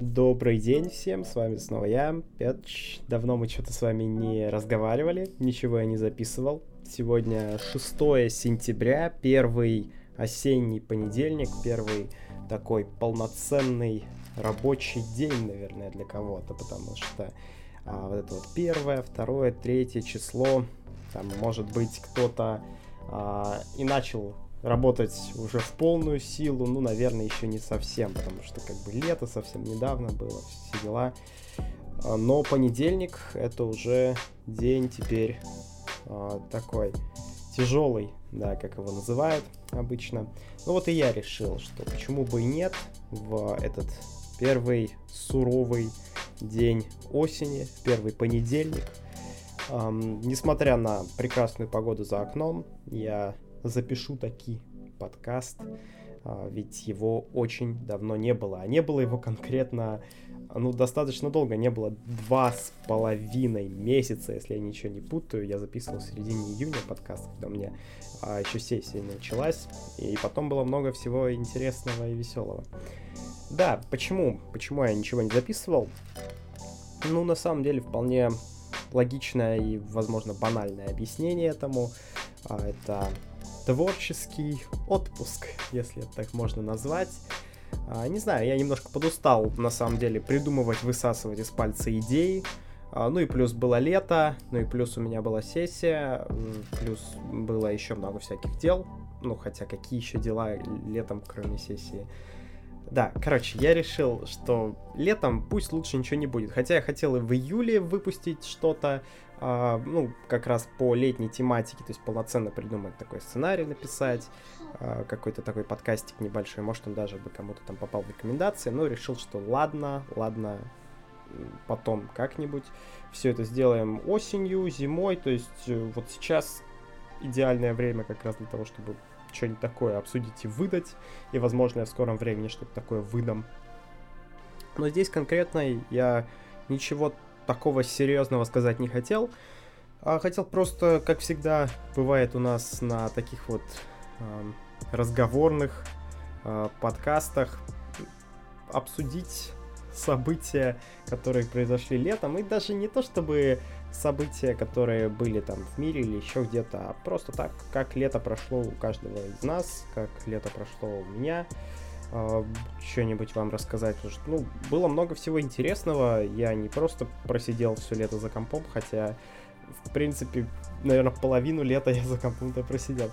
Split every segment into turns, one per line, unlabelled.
Добрый день всем, с вами снова я, Петч. Давно мы что-то с вами не разговаривали, ничего я не записывал. Сегодня 6 сентября, первый осенний понедельник, первый такой полноценный рабочий день, наверное, для кого-то, потому что а, вот это вот первое, второе, третье число, там, может быть, кто-то а, и начал работать уже в полную силу, ну, наверное, еще не совсем, потому что как бы лето совсем недавно было, все дела. А, но понедельник это уже день теперь э, такой тяжелый, да, как его называют обычно. Ну вот и я решил, что почему бы и нет в этот первый суровый день осени, первый понедельник. Эм, несмотря на прекрасную погоду за окном, я запишу таки подкаст, а, ведь его очень давно не было. А не было его конкретно, ну, достаточно долго, не было два с половиной месяца, если я ничего не путаю. Я записывал в середине июня подкаст, когда у меня а, еще сессия началась, и потом было много всего интересного и веселого. Да, почему? Почему я ничего не записывал? Ну, на самом деле, вполне логичное и, возможно, банальное объяснение этому. А, это творческий отпуск, если это так можно назвать. А, не знаю, я немножко подустал, на самом деле, придумывать, высасывать из пальца идеи. А, ну и плюс было лето, ну и плюс у меня была сессия, плюс было еще много всяких дел. Ну, хотя какие еще дела летом, кроме сессии. Да, короче, я решил, что летом пусть лучше ничего не будет. Хотя я хотел и в июле выпустить что-то, ну, как раз по летней тематике, то есть полноценно придумать такой сценарий, написать, а, какой-то такой подкастик небольшой, может, он даже бы кому-то там попал в рекомендации, но решил, что ладно, ладно, потом как-нибудь. Все это сделаем осенью, зимой, то есть э, вот сейчас идеальное время как раз для того, чтобы что-нибудь такое обсудить и выдать, и, возможно, я в скором времени что-то такое выдам. Но здесь конкретно я ничего такого серьезного сказать не хотел. А хотел просто, как всегда бывает у нас на таких вот э, разговорных э, подкастах, обсудить события, которые произошли летом, и даже не то чтобы события, которые были там в мире или еще где-то, а просто так, как лето прошло у каждого из нас, как лето прошло у меня, что-нибудь вам рассказать. Потому что, ну, было много всего интересного. Я не просто просидел все лето за компом, хотя, в принципе, наверное, половину лета я за компом-то просидел.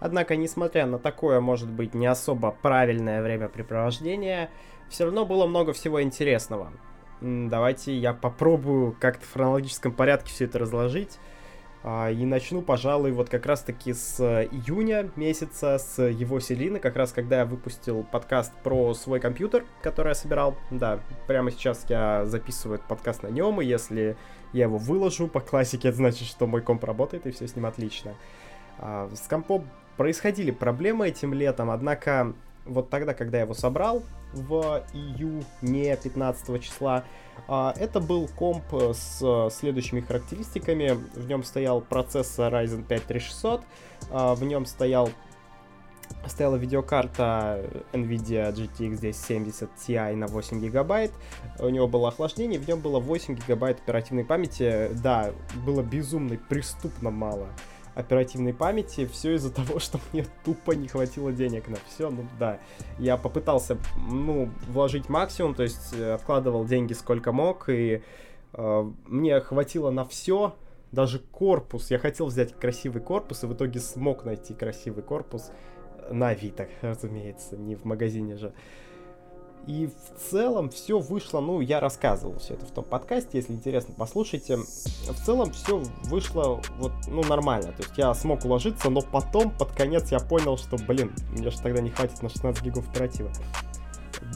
Однако, несмотря на такое, может быть, не особо правильное времяпрепровождение, все равно было много всего интересного. Давайте я попробую как-то в хронологическом порядке все это разложить. А, и начну, пожалуй, вот как раз-таки с июня месяца, с его Селины, как раз когда я выпустил подкаст про свой компьютер, который я собирал. Да, прямо сейчас я записываю этот подкаст на нем, и если я его выложу по классике, это значит, что мой комп работает, и все с ним отлично. А, с компом происходили проблемы этим летом, однако вот тогда, когда я его собрал в июне 15 числа, это был комп с следующими характеристиками. В нем стоял процессор Ryzen 5 3600, а, в нем стоял стояла видеокарта NVIDIA GTX 1070 Ti на 8 гигабайт. У него было охлаждение, в нем было 8 гигабайт оперативной памяти. Да, было безумно, преступно мало оперативной памяти, все из-за того, что мне тупо не хватило денег на все, ну да. Я попытался, ну, вложить максимум, то есть э, откладывал деньги сколько мог, и э, мне хватило на все, даже корпус. Я хотел взять красивый корпус, и в итоге смог найти красивый корпус на Авито, разумеется, не в магазине же. И в целом все вышло, ну, я рассказывал все это в том подкасте, если интересно, послушайте. В целом все вышло вот, ну, нормально. То есть я смог уложиться, но потом, под конец, я понял, что, блин, мне же тогда не хватит на 16 гигов оператива.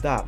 Да,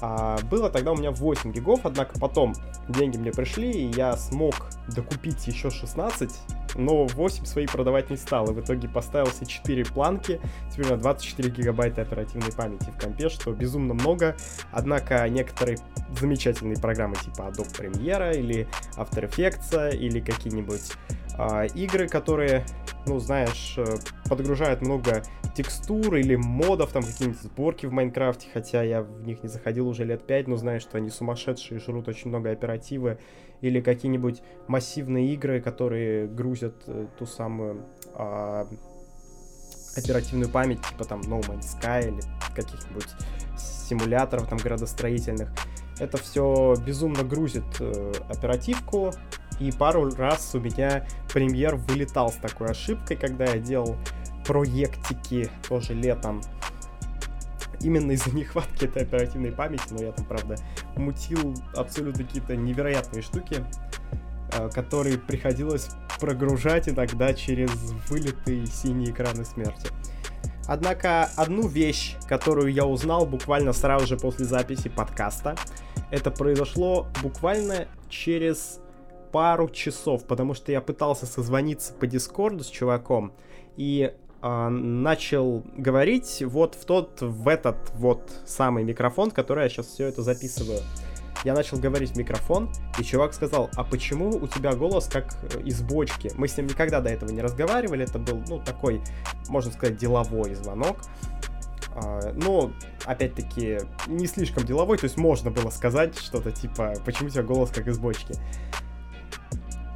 а, было тогда у меня 8 гигов, однако потом деньги мне пришли, и я смог докупить еще 16, но 8 свои продавать не стал, и в итоге поставил себе 4 планки, теперь меня 24 гигабайта оперативной памяти в компе, что безумно много, однако некоторые замечательные программы типа Adobe Premiere или After Effects или какие-нибудь а, игры, которые ну, знаешь, э, подгружает много текстур или модов, там какие-нибудь сборки в Майнкрафте, хотя я в них не заходил уже лет пять, но знаю, что они сумасшедшие, жрут очень много оперативы, или какие-нибудь массивные игры, которые грузят э, ту самую а, оперативную память, типа там No Man's Sky или каких-нибудь симуляторов там градостроительных. Это все безумно грузит э, оперативку, и пару раз у меня премьер вылетал с такой ошибкой, когда я делал проектики тоже летом. Именно из-за нехватки этой оперативной памяти, но я там, правда, мутил абсолютно какие-то невероятные штуки, э, которые приходилось прогружать иногда через вылитые синие экраны смерти. Однако одну вещь, которую я узнал буквально сразу же после записи подкаста, это произошло буквально через пару часов, потому что я пытался созвониться по Дискорду с чуваком и э, начал говорить вот в тот, в этот вот самый микрофон, который я сейчас все это записываю. Я начал говорить в микрофон, и чувак сказал, а почему у тебя голос как э, из бочки? Мы с ним никогда до этого не разговаривали, это был, ну, такой, можно сказать, деловой звонок. Uh, но, опять-таки, не слишком деловой, то есть можно было сказать что-то типа, почему у тебя голос как из бочки.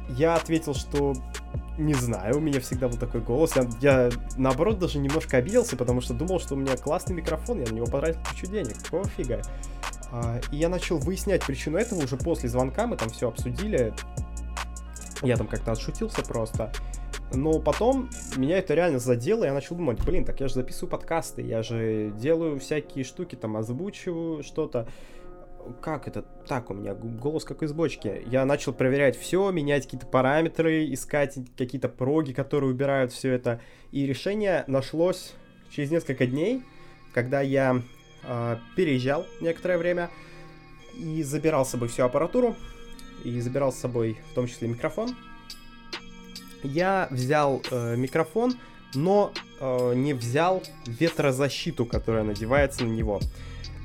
Я ответил, что не знаю, у меня всегда был такой голос. Я, я наоборот даже немножко обиделся, потому что думал, что у меня классный микрофон, я на него потратил кучу денег. Какого фига? А, и я начал выяснять причину этого уже после звонка, мы там все обсудили. Я там как-то отшутился просто. Но потом меня это реально задело, и я начал думать, блин, так я же записываю подкасты, я же делаю всякие штуки, там озвучиваю что-то как это так у меня голос как из бочки. Я начал проверять все, менять какие-то параметры, искать какие-то проги, которые убирают все это. И решение нашлось через несколько дней, когда я э, переезжал некоторое время и забирал с собой всю аппаратуру, и забирал с собой в том числе микрофон. Я взял э, микрофон, но э, не взял ветрозащиту, которая надевается на него.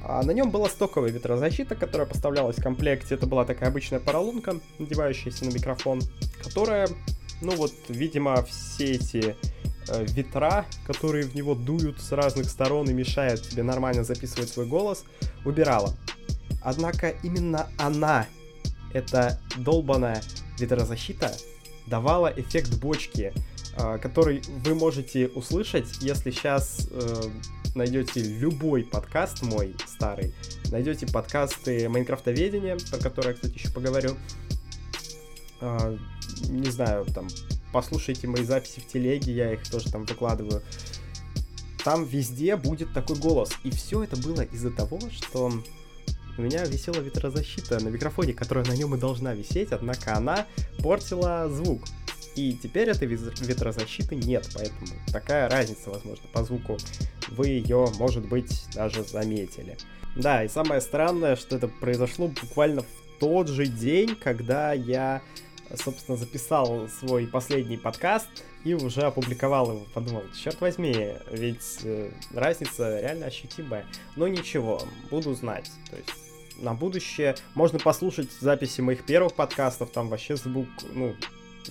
А на нем была стоковая ветрозащита, которая поставлялась в комплекте. Это была такая обычная поролонка, надевающаяся на микрофон, которая, ну вот, видимо, все эти э, ветра, которые в него дуют с разных сторон и мешают тебе нормально записывать свой голос, убирала. Однако именно она, эта долбаная ветрозащита, давала эффект бочки, который вы можете услышать, если сейчас э, найдете любой подкаст мой старый, найдете подкасты Майнкрафтоведения, про которые я, кстати, еще поговорю. А, не знаю, там, послушайте мои записи в телеге, я их тоже там выкладываю. Там везде будет такой голос. И все это было из-за того, что у меня висела ветрозащита на микрофоне, которая на нем и должна висеть, однако она портила звук. И теперь этой ветрозащиты нет, поэтому такая разница, возможно, по звуку. Вы ее, может быть, даже заметили. Да, и самое странное, что это произошло буквально в тот же день, когда я, собственно, записал свой последний подкаст и уже опубликовал его. Подумал, черт возьми, ведь э, разница реально ощутимая. Но ничего, буду знать. То есть на будущее можно послушать записи моих первых подкастов, там вообще звук, ну,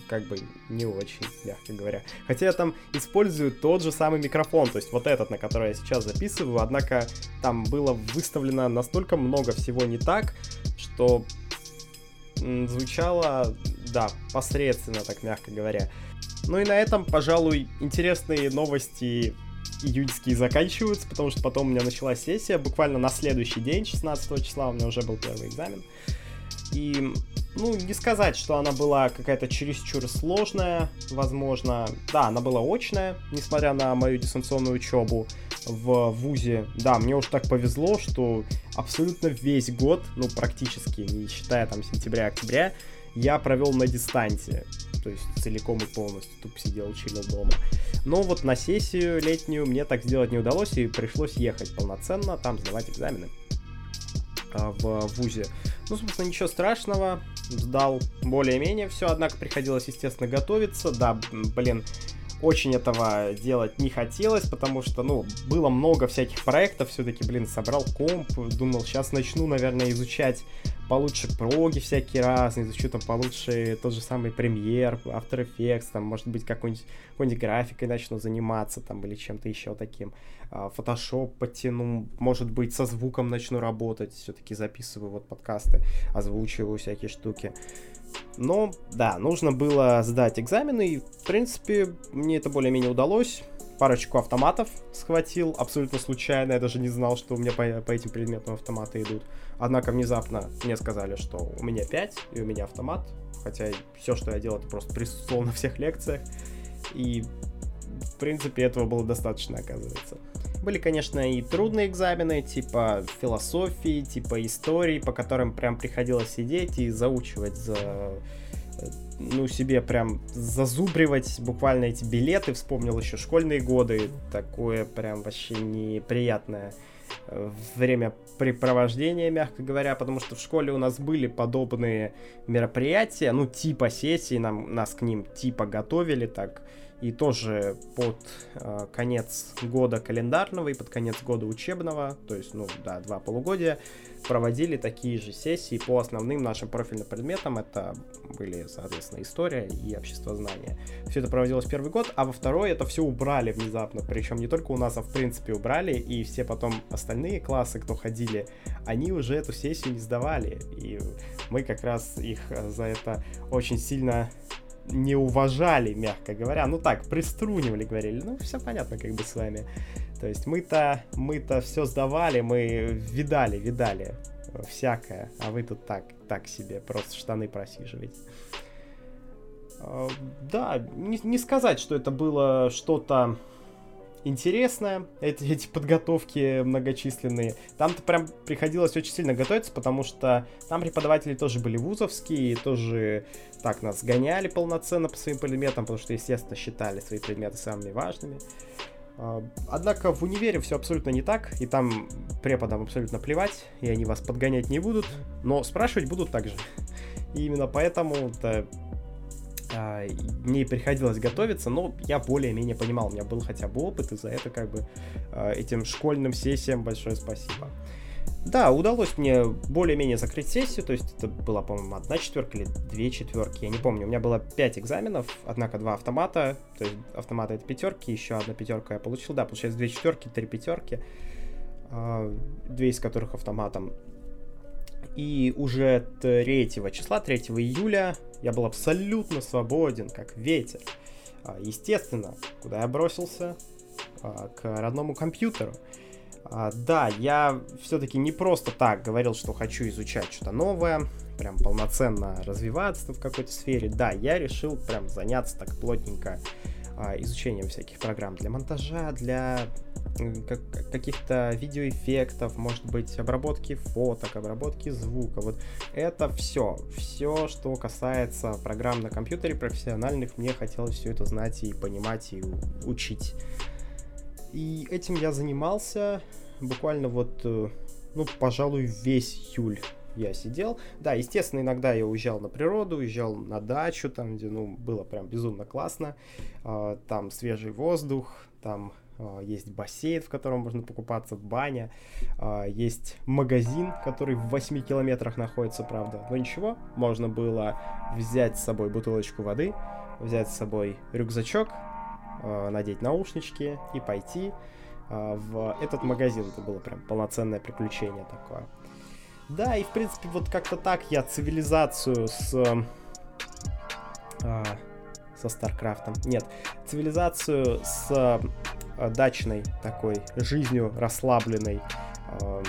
как бы не очень, мягко говоря. Хотя я там использую тот же самый микрофон, то есть вот этот, на который я сейчас записываю, однако там было выставлено настолько много всего не так, что звучало, да, посредственно, так мягко говоря. Ну и на этом, пожалуй, интересные новости июньские заканчиваются, потому что потом у меня началась сессия, буквально на следующий день, 16 числа, у меня уже был первый экзамен. И, ну, не сказать, что она была какая-то чересчур сложная, возможно. Да, она была очная, несмотря на мою дистанционную учебу в ВУЗе. Да, мне уж так повезло, что абсолютно весь год, ну, практически, не считая там сентября-октября, я провел на дистанции. То есть целиком и полностью тупо сидел, чилил дома. Но вот на сессию летнюю мне так сделать не удалось, и пришлось ехать полноценно, там сдавать экзамены. А, в ВУЗе. Ну, собственно, ничего страшного, сдал более-менее все, однако приходилось, естественно, готовиться. Да, блин, очень этого делать не хотелось, потому что, ну, было много всяких проектов, все-таки, блин, собрал комп, думал, сейчас начну, наверное, изучать получше проги всякие разные, изучу там получше тот же самый премьер, After Effects, там, может быть, какой-нибудь, какой-нибудь графикой начну заниматься, там, или чем-то еще таким. Photoshop а, подтяну, может быть, со звуком начну работать, все-таки записываю вот подкасты, озвучиваю всякие штуки. Но, да, нужно было сдать экзамены, и, в принципе, мне это более-менее удалось парочку автоматов схватил, абсолютно случайно, я даже не знал, что у меня по, по этим предметам автоматы идут. Однако внезапно мне сказали, что у меня 5 и у меня автомат, хотя все, что я делал, это просто присутствовал на всех лекциях, и в принципе этого было достаточно, оказывается. Были, конечно, и трудные экзамены, типа философии, типа истории, по которым прям приходилось сидеть и заучивать за ну, себе прям зазубривать буквально эти билеты. Вспомнил еще школьные годы. Такое прям вообще неприятное э, времяпрепровождение, мягко говоря, потому что в школе у нас были подобные мероприятия, ну, типа сессии, нам, нас к ним типа готовили так, и тоже под э, конец года календарного и под конец года учебного, то есть, ну, да, два полугодия, проводили такие же сессии по основным нашим профильным предметам. Это были, соответственно, история и общество знания. Все это проводилось первый год, а во второй это все убрали внезапно. Причем не только у нас, а в принципе убрали, и все потом остальные классы, кто ходили, они уже эту сессию не сдавали. И мы как раз их за это очень сильно не уважали, мягко говоря. Ну так, приструнивали, говорили. Ну, все понятно как бы с вами. То есть мы-то, мы-то все сдавали, мы видали, видали всякое, а вы тут так, так себе, просто штаны просиживаете. А, да, не, не сказать, что это было что-то интересное, эти, эти подготовки многочисленные. Там-то прям приходилось очень сильно готовиться, потому что там преподаватели тоже были вузовские, тоже так нас гоняли полноценно по своим предметам, потому что, естественно, считали свои предметы самыми важными. А, однако в универе все абсолютно не так, и там преподам абсолютно плевать, и они вас подгонять не будут, но спрашивать будут также. И именно поэтому а, мне приходилось готовиться, но я более-менее понимал, у меня был хотя бы опыт, и за это как бы а, этим школьным сессиям большое спасибо. Да, удалось мне более-менее закрыть сессию, то есть это была, по-моему, одна четверка или две четверки, я не помню. У меня было пять экзаменов, однако два автомата, то есть автоматы это пятерки, еще одна пятерка я получил, да, получается две четверки, три пятерки, а, две из которых автоматом. И уже 3 числа, 3 июля, я был абсолютно свободен, как ветер. А, естественно, куда я бросился? А, к родному компьютеру. А, да, я все-таки не просто так говорил, что хочу изучать что-то новое, прям полноценно развиваться в какой-то сфере. Да, я решил прям заняться так плотненько изучением всяких программ для монтажа, для каких-то видеоэффектов, может быть, обработки фоток, обработки звука. Вот это все. Все, что касается программ на компьютере профессиональных, мне хотелось все это знать и понимать, и учить. И этим я занимался буквально вот, э, ну, пожалуй, весь июль я сидел. Да, естественно, иногда я уезжал на природу, уезжал на дачу, там, где, ну, было прям безумно классно. А, там свежий воздух, там есть бассейн, в котором можно покупаться, баня, а, есть магазин, который в 8 километрах находится, правда, но ничего, можно было взять с собой бутылочку воды, взять с собой рюкзачок, а, надеть наушнички и пойти в этот магазин. Это было прям полноценное приключение такое. Да, и в принципе вот как-то так я цивилизацию с со Старкрафтом. Нет, цивилизацию с э, дачной такой жизнью расслабленной э,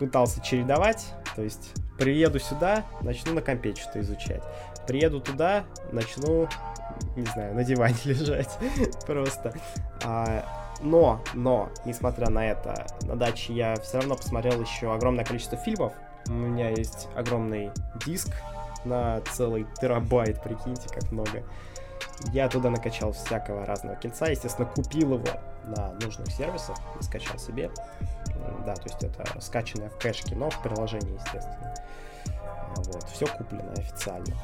пытался чередовать. То есть приеду сюда, начну на компе что-то изучать. Приеду туда, начну, не знаю, на диване лежать просто. А, но, но, несмотря на это, на даче я все равно посмотрел еще огромное количество фильмов. У меня есть огромный диск на целый терабайт, прикиньте, как много. Я туда накачал всякого разного кольца, естественно, купил его на нужных сервисах и скачал себе. Да, то есть это скачанное в кэшке, но в приложении, естественно. Вот, все куплено официально.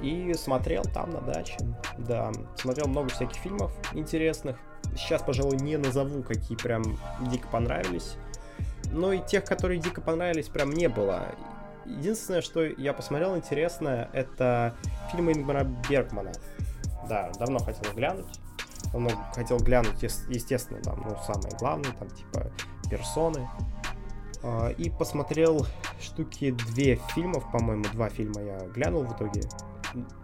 и смотрел там на даче. Да, смотрел много всяких фильмов интересных. Сейчас, пожалуй, не назову, какие прям дико понравились. Но и тех, которые дико понравились, прям не было. Единственное, что я посмотрел интересное, это фильмы Ингмара Бергмана. Да, давно хотел глянуть. Давно хотел глянуть, естественно, там, ну, самое главное, там, типа, персоны. А, и посмотрел штуки две фильмов, по-моему, два фильма я глянул в итоге.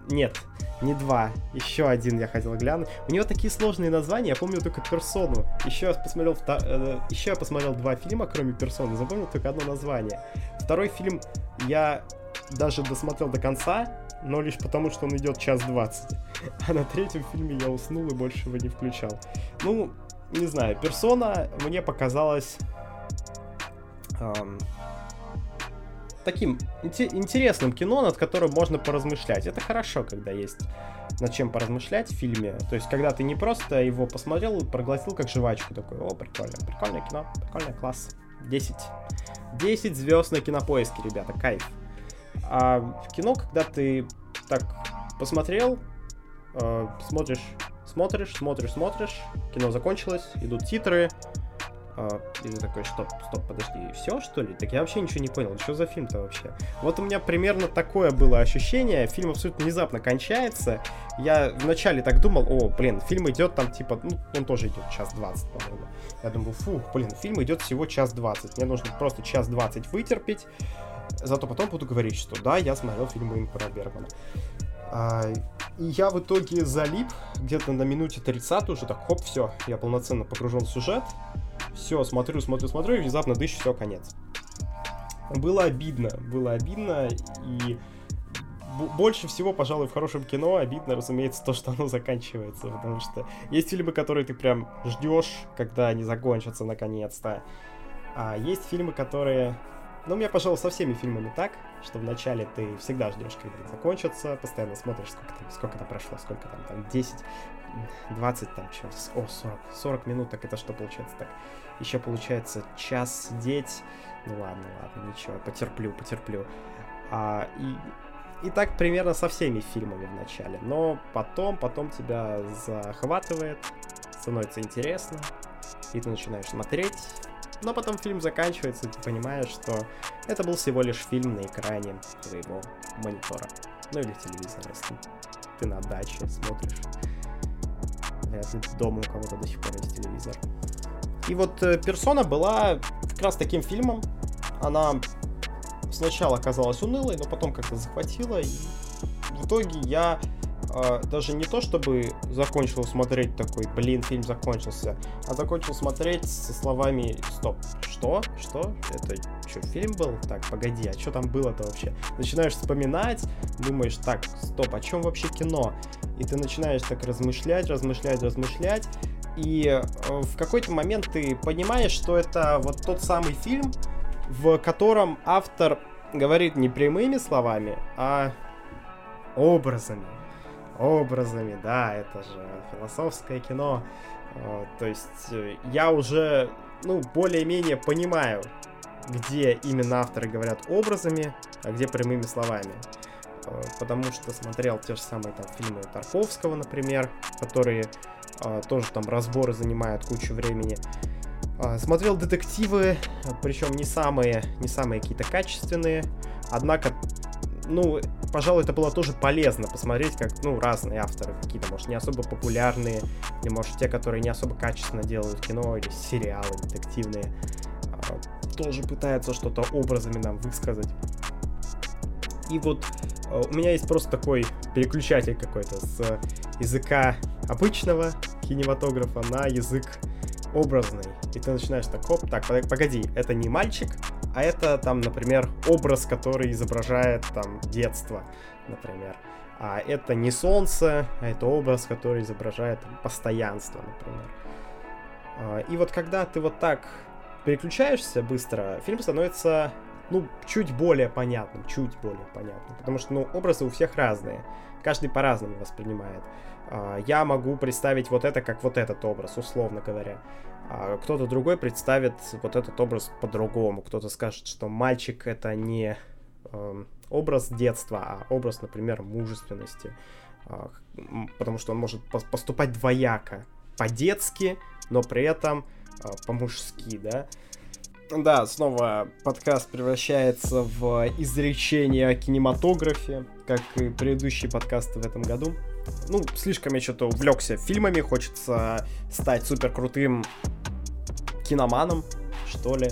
Нет, не два, еще один я хотел глянуть. У него такие сложные названия, я помню только персону. Еще я посмотрел. Э, еще я посмотрел два фильма, кроме персоны, запомнил только одно название. Второй фильм я даже досмотрел до конца, но лишь потому, что он идет час двадцать. А на третьем фильме я уснул и больше его не включал. Ну, не знаю, персона мне показалась эм, таким интересным кино, над которым можно поразмышлять. Это хорошо, когда есть над чем поразмышлять в фильме. То есть, когда ты не просто его посмотрел и проглотил как жвачку, такой, о, прикольно, прикольное кино, прикольный класс. 10. 10 звезд на кинопоиске, ребята, кайф. А в кино, когда ты так посмотрел, э, смотришь, смотришь, смотришь, смотришь, кино закончилось, идут титры, Uh, и ты такой, стоп, стоп, подожди, все что ли? Так я вообще ничего не понял, что за фильм-то вообще? Вот у меня примерно такое было ощущение, фильм абсолютно внезапно кончается, я вначале так думал, о, блин, фильм идет там типа, ну, он тоже идет час двадцать, по-моему. Я думаю, фу, блин, фильм идет всего час двадцать, мне нужно просто час двадцать вытерпеть, зато потом буду говорить, что да, я смотрел фильм Ингмара Бергмана. А, и я в итоге залип где-то на минуте 30 уже так, хоп, все, я полноценно погружен в сюжет. Все, смотрю, смотрю, смотрю, и внезапно дышь, все, конец. Было обидно, было обидно, и больше всего, пожалуй, в хорошем кино обидно, разумеется, то, что оно заканчивается, потому что есть фильмы, которые ты прям ждешь, когда они закончатся наконец-то, а есть фильмы, которые ну, у меня, пожалуй, со всеми фильмами так, что вначале ты всегда ждешь, когда они закончатся, постоянно смотришь, сколько там, сколько там прошло, сколько там, там, 10, 20, там, что, о, 40, 40 минут, так это что получается так? Еще получается час сидеть, ну ладно, ладно, ничего, потерплю, потерплю. А, и, и так примерно со всеми фильмами в начале, но потом, потом тебя захватывает, становится интересно, и ты начинаешь смотреть, но потом фильм заканчивается, и ты понимаешь, что это был всего лишь фильм на экране твоего монитора. Ну или телевизора, если ты на даче смотришь. Вряд ли дома у кого-то до сих пор есть телевизор. И вот э, «Персона» была как раз таким фильмом. Она сначала казалась унылой, но потом как-то захватила. И в итоге я э, даже не то чтобы закончил смотреть такой, блин, фильм закончился, а закончил смотреть со словами «Стоп, что? Что? Это что, фильм был? Так, погоди, а что там было-то вообще?» Начинаешь вспоминать, думаешь, так, стоп, о чем вообще кино? И ты начинаешь так размышлять, размышлять, размышлять, и э, в какой-то момент ты понимаешь, что это вот тот самый фильм, в котором автор говорит не прямыми словами, а образами образами, да, это же философское кино. То есть э, я уже, ну, более-менее понимаю, где именно авторы говорят образами, а где прямыми словами. А, потому что смотрел те же самые там фильмы Тарковского, например, которые тоже там разборы занимают кучу времени. Смотрел детективы, причем не самые, не самые какие-то качественные, однако ну, пожалуй, это было тоже полезно посмотреть, как, ну, разные авторы какие-то, может, не особо популярные, или, может, те, которые не особо качественно делают кино или сериалы детективные, а, тоже пытаются что-то образами нам высказать. И вот а, у меня есть просто такой переключатель какой-то с языка обычного кинематографа на язык образный. И ты начинаешь так, хоп, так, погоди, это не мальчик, а это там, например, образ, который изображает там детство, например. А это не солнце, а это образ, который изображает там, постоянство, например. А, и вот когда ты вот так переключаешься быстро, фильм становится, ну, чуть более понятным, чуть более понятным. Потому что, ну, образы у всех разные. Каждый по-разному воспринимает. А, я могу представить вот это как вот этот образ, условно говоря а кто-то другой представит вот этот образ по-другому. Кто-то скажет, что мальчик это не э, образ детства, а образ, например, мужественности. А, потому что он может поступать двояко. По-детски, но при этом а, по-мужски, да. Да, снова подкаст превращается в изречение о кинематографе, как и предыдущие подкасты в этом году. Ну, слишком я что-то увлекся фильмами, хочется стать супер крутым киноманом, что ли.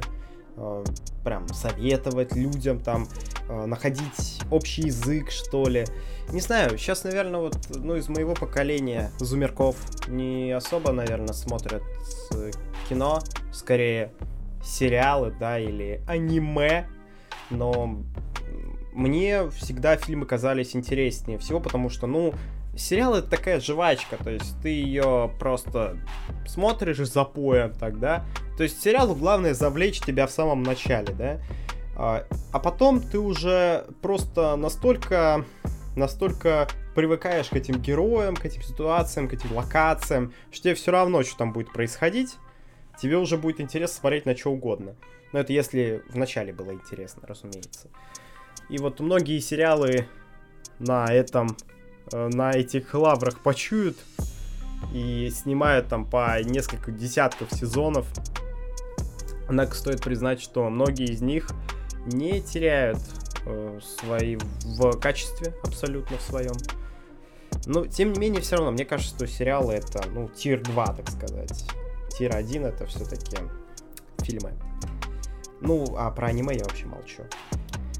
Э, прям советовать людям, там, э, находить общий язык, что ли. Не знаю, сейчас, наверное, вот, ну, из моего поколения зумерков не особо, наверное, смотрят э, кино, скорее сериалы, да, или аниме, но мне всегда фильмы казались интереснее всего, потому что, ну, сериал это такая жвачка, то есть ты ее просто смотришь за поем тогда. То есть сериалу главное завлечь тебя в самом начале, да. А, а потом ты уже просто настолько, настолько привыкаешь к этим героям, к этим ситуациям, к этим локациям, что тебе все равно, что там будет происходить. Тебе уже будет интересно смотреть на что угодно. Но это если в начале было интересно, разумеется. И вот многие сериалы на этом на этих лаврах почуют и снимают там по несколько десятков сезонов. Однако стоит признать, что многие из них не теряют э, свои в качестве абсолютно в своем. Но, тем не менее, все равно, мне кажется, что сериалы это, ну, тир 2, так сказать. Тир 1 это все-таки фильмы. Ну, а про аниме я вообще молчу.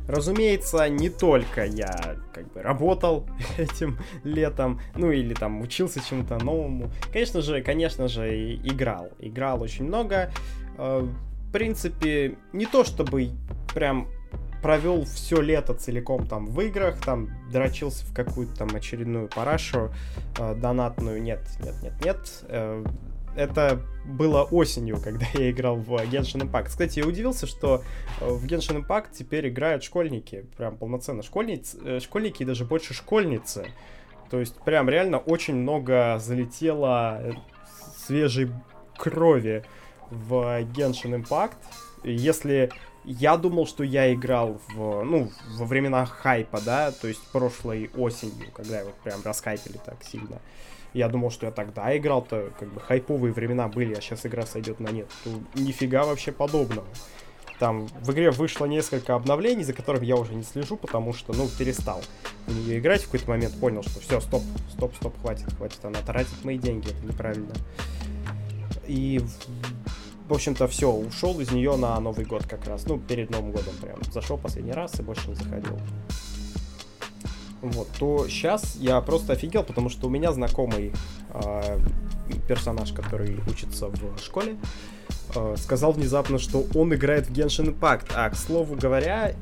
Разумеется, не только я как бы работал этим летом, ну или там учился чему-то новому. Конечно же, конечно же, играл. Играл очень много. Э, в принципе, не то чтобы прям провел все лето целиком там в играх, там дрочился в какую-то там очередную парашу э, донатную. Нет, нет, нет, нет. Э, это было осенью, когда я играл в Genshin Impact. Кстати, я удивился, что э, в Genshin Impact теперь играют школьники, прям полноценно школьницы, э, школьники и даже больше школьницы. То есть прям реально очень много залетело э, свежей крови в Genshin Impact. Если я думал, что я играл в, ну, во времена хайпа, да, то есть прошлой осенью, когда его прям расхайпили так сильно. Я думал, что я тогда играл-то, как бы хайповые времена были, а сейчас игра сойдет на нет. Тут нифига вообще подобного. Там в игре вышло несколько обновлений, за которыми я уже не слежу, потому что, ну, перестал в нее играть в какой-то момент, понял, что все, стоп, стоп, стоп, хватит, хватит, она тратит мои деньги, это неправильно. И, в общем-то, все, ушел из нее на Новый год как раз, ну, перед Новым годом прям. Зашел последний раз и больше не заходил вот, то сейчас я просто офигел, потому что у меня знакомый э, персонаж, который учится в школе, э, сказал внезапно, что он играет в Genshin Impact. А, к слову говоря,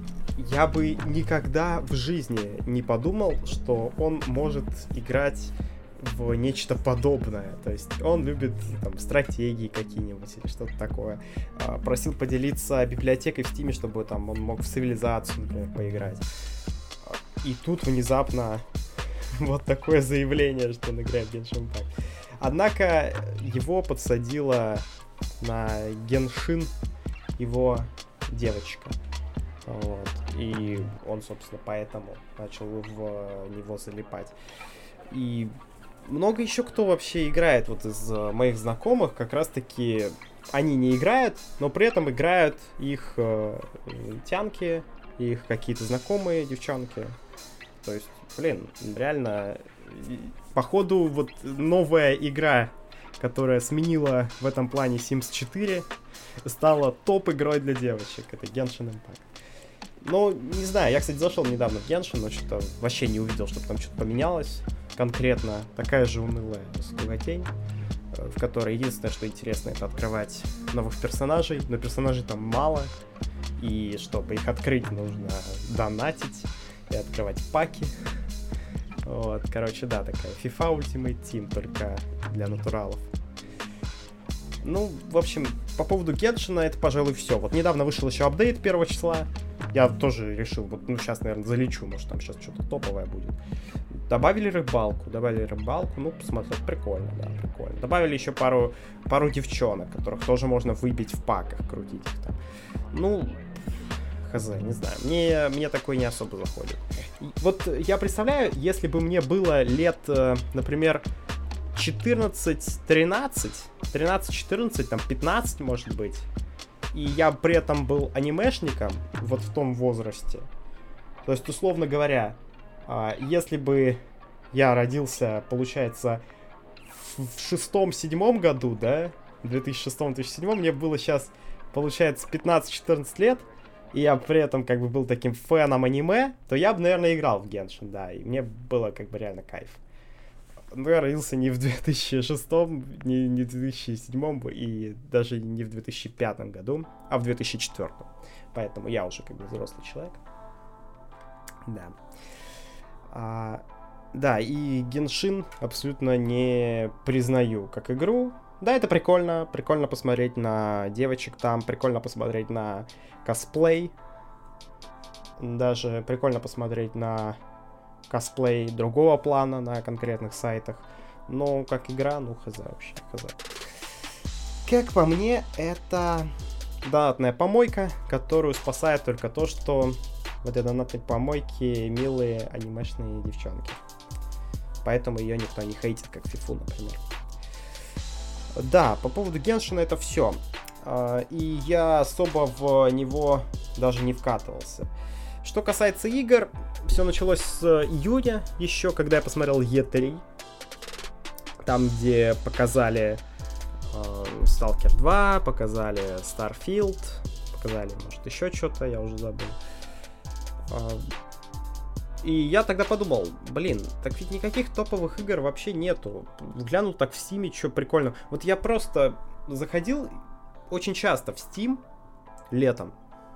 я бы никогда в жизни не подумал, что он может играть в нечто подобное. То есть он любит там, стратегии какие-нибудь или что-то такое. А, просил поделиться библиотекой в Стиме, чтобы там он мог в цивилизацию, например, поиграть. И тут внезапно вот такое заявление, что он играет Genshin Impact. Однако его подсадила на Геншин его девочка. Вот. И он, собственно, поэтому начал в него залипать. И много еще кто вообще играет вот из э, моих знакомых, как раз таки они не играют, но при этом играют их э, тянки, их какие-то знакомые девчонки, то есть, блин, реально, походу, вот новая игра, которая сменила в этом плане Sims 4, стала топ-игрой для девочек. Это Genshin Impact. Ну, не знаю, я, кстати, зашел недавно в Genshin, но что-то вообще не увидел, чтобы там что-то поменялось. Конкретно такая же унылая скуготень, э, в которой единственное, что интересно, это открывать новых персонажей, но персонажей там мало, и чтобы их открыть, нужно донатить и открывать паки. Вот, короче, да, такая FIFA Ultimate Team, только для натуралов. Ну, в общем, по поводу Геншина это, пожалуй, все. Вот недавно вышел еще апдейт первого числа. Я тоже решил, вот, ну, сейчас, наверное, залечу, может, там сейчас что-то топовое будет. Добавили рыбалку, добавили рыбалку, ну, посмотрел, прикольно, да, прикольно. Добавили еще пару, пару девчонок, которых тоже можно выбить в паках, крутить их там. Ну, хз, не знаю. Мне, мне такой не особо заходит. Вот я представляю, если бы мне было лет, э, например, 14, 13, 13, 14, там 15, может быть, и я при этом был анимешником, вот в том возрасте. То есть, условно говоря, а, если бы я родился, получается, в шестом-седьмом году, да, 2006-2007, мне было сейчас, получается, 15-14 лет, и я при этом как бы был таким фэном аниме, то я бы, наверное, играл в Геншин, да, и мне было как бы реально кайф. Но я родился не в 2006, не, не в 2007 и даже не в 2005 году, а в 2004. Поэтому я уже как бы взрослый человек. Да. А, да, и Геншин абсолютно не признаю как игру. Да, это прикольно. Прикольно посмотреть на девочек там, прикольно посмотреть на косплей. Даже прикольно посмотреть на косплей другого плана на конкретных сайтах. Но как игра, ну хз вообще, хз. Как по мне, это донатная помойка, которую спасает только то, что в этой донатной помойке милые анимешные девчонки. Поэтому ее никто не хейтит, как Фифу, например. Да, по поводу Геншина это все. А, и я особо в него даже не вкатывался. Что касается игр, все началось с июня еще, когда я посмотрел E3. Там, где показали э, Stalker 2, показали Starfield, показали, может, еще что-то, я уже забыл. Э, и я тогда подумал, блин, так ведь никаких топовых игр вообще нету. Глянул так в Steam, что прикольно. Вот я просто заходил очень часто в Steam летом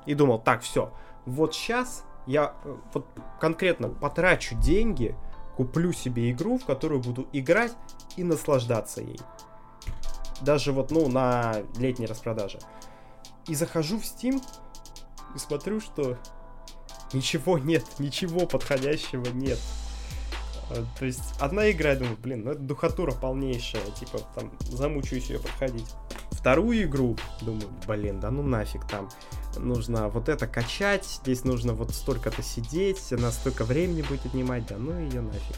и думал, так, все, вот сейчас я э, вот конкретно потрачу деньги, куплю себе игру, в которую буду играть и наслаждаться ей. Даже вот, ну, на летней распродаже. И захожу в Steam и смотрю, что ничего нет, ничего подходящего нет. А, то есть одна игра, я думаю, блин, ну это духотура полнейшая, типа там замучаюсь ее проходить. Вторую игру, думаю, блин, да ну нафиг там. Нужно вот это качать, здесь нужно вот столько-то сидеть, она столько времени будет отнимать, да ну ее нафиг.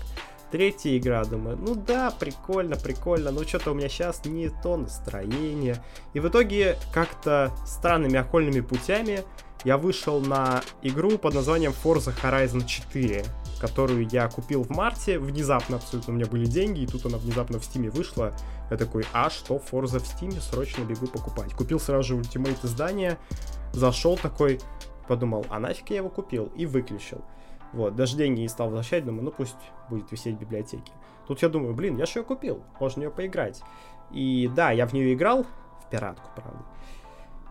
Третья игра, думаю, ну да, прикольно, прикольно, но что-то у меня сейчас не то настроение. И в итоге как-то странными окольными путями я вышел на игру под названием Forza Horizon 4, которую я купил в марте, внезапно абсолютно у меня были деньги, и тут она внезапно в Стиме вышла. Я такой, а что, Forza в Стиме, срочно бегу покупать. Купил сразу же ультимейт издания, зашел такой, подумал, а нафиг я его купил, и выключил. Вот, даже деньги не стал возвращать, думаю, ну пусть будет висеть в библиотеке. Тут я думаю, блин, я же ее купил, можно ее поиграть. И да, я в нее играл, в пиратку, правда.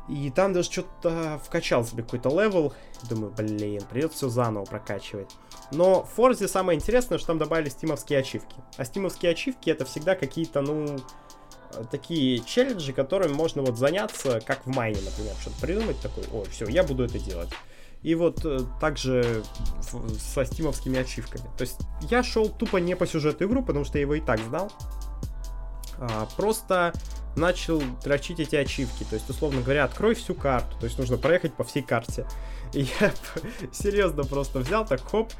И там даже что-то вкачал себе какой-то level. Думаю, блин, придется все заново прокачивать. Но в Forza самое интересное, что там добавили стимовские ачивки. А стимовские ачивки это всегда какие-то, ну, такие челленджи, которыми можно вот заняться, как в майне, например, что-то придумать такой, ой, все, я буду это делать. И вот э, также со стимовскими ачивками. То есть я шел тупо не по сюжету игру, потому что я его и так знал. А, просто начал дрочить эти ачивки. То есть, условно говоря, открой всю карту. То есть нужно проехать по всей карте. И я серьезно просто взял так, хоп,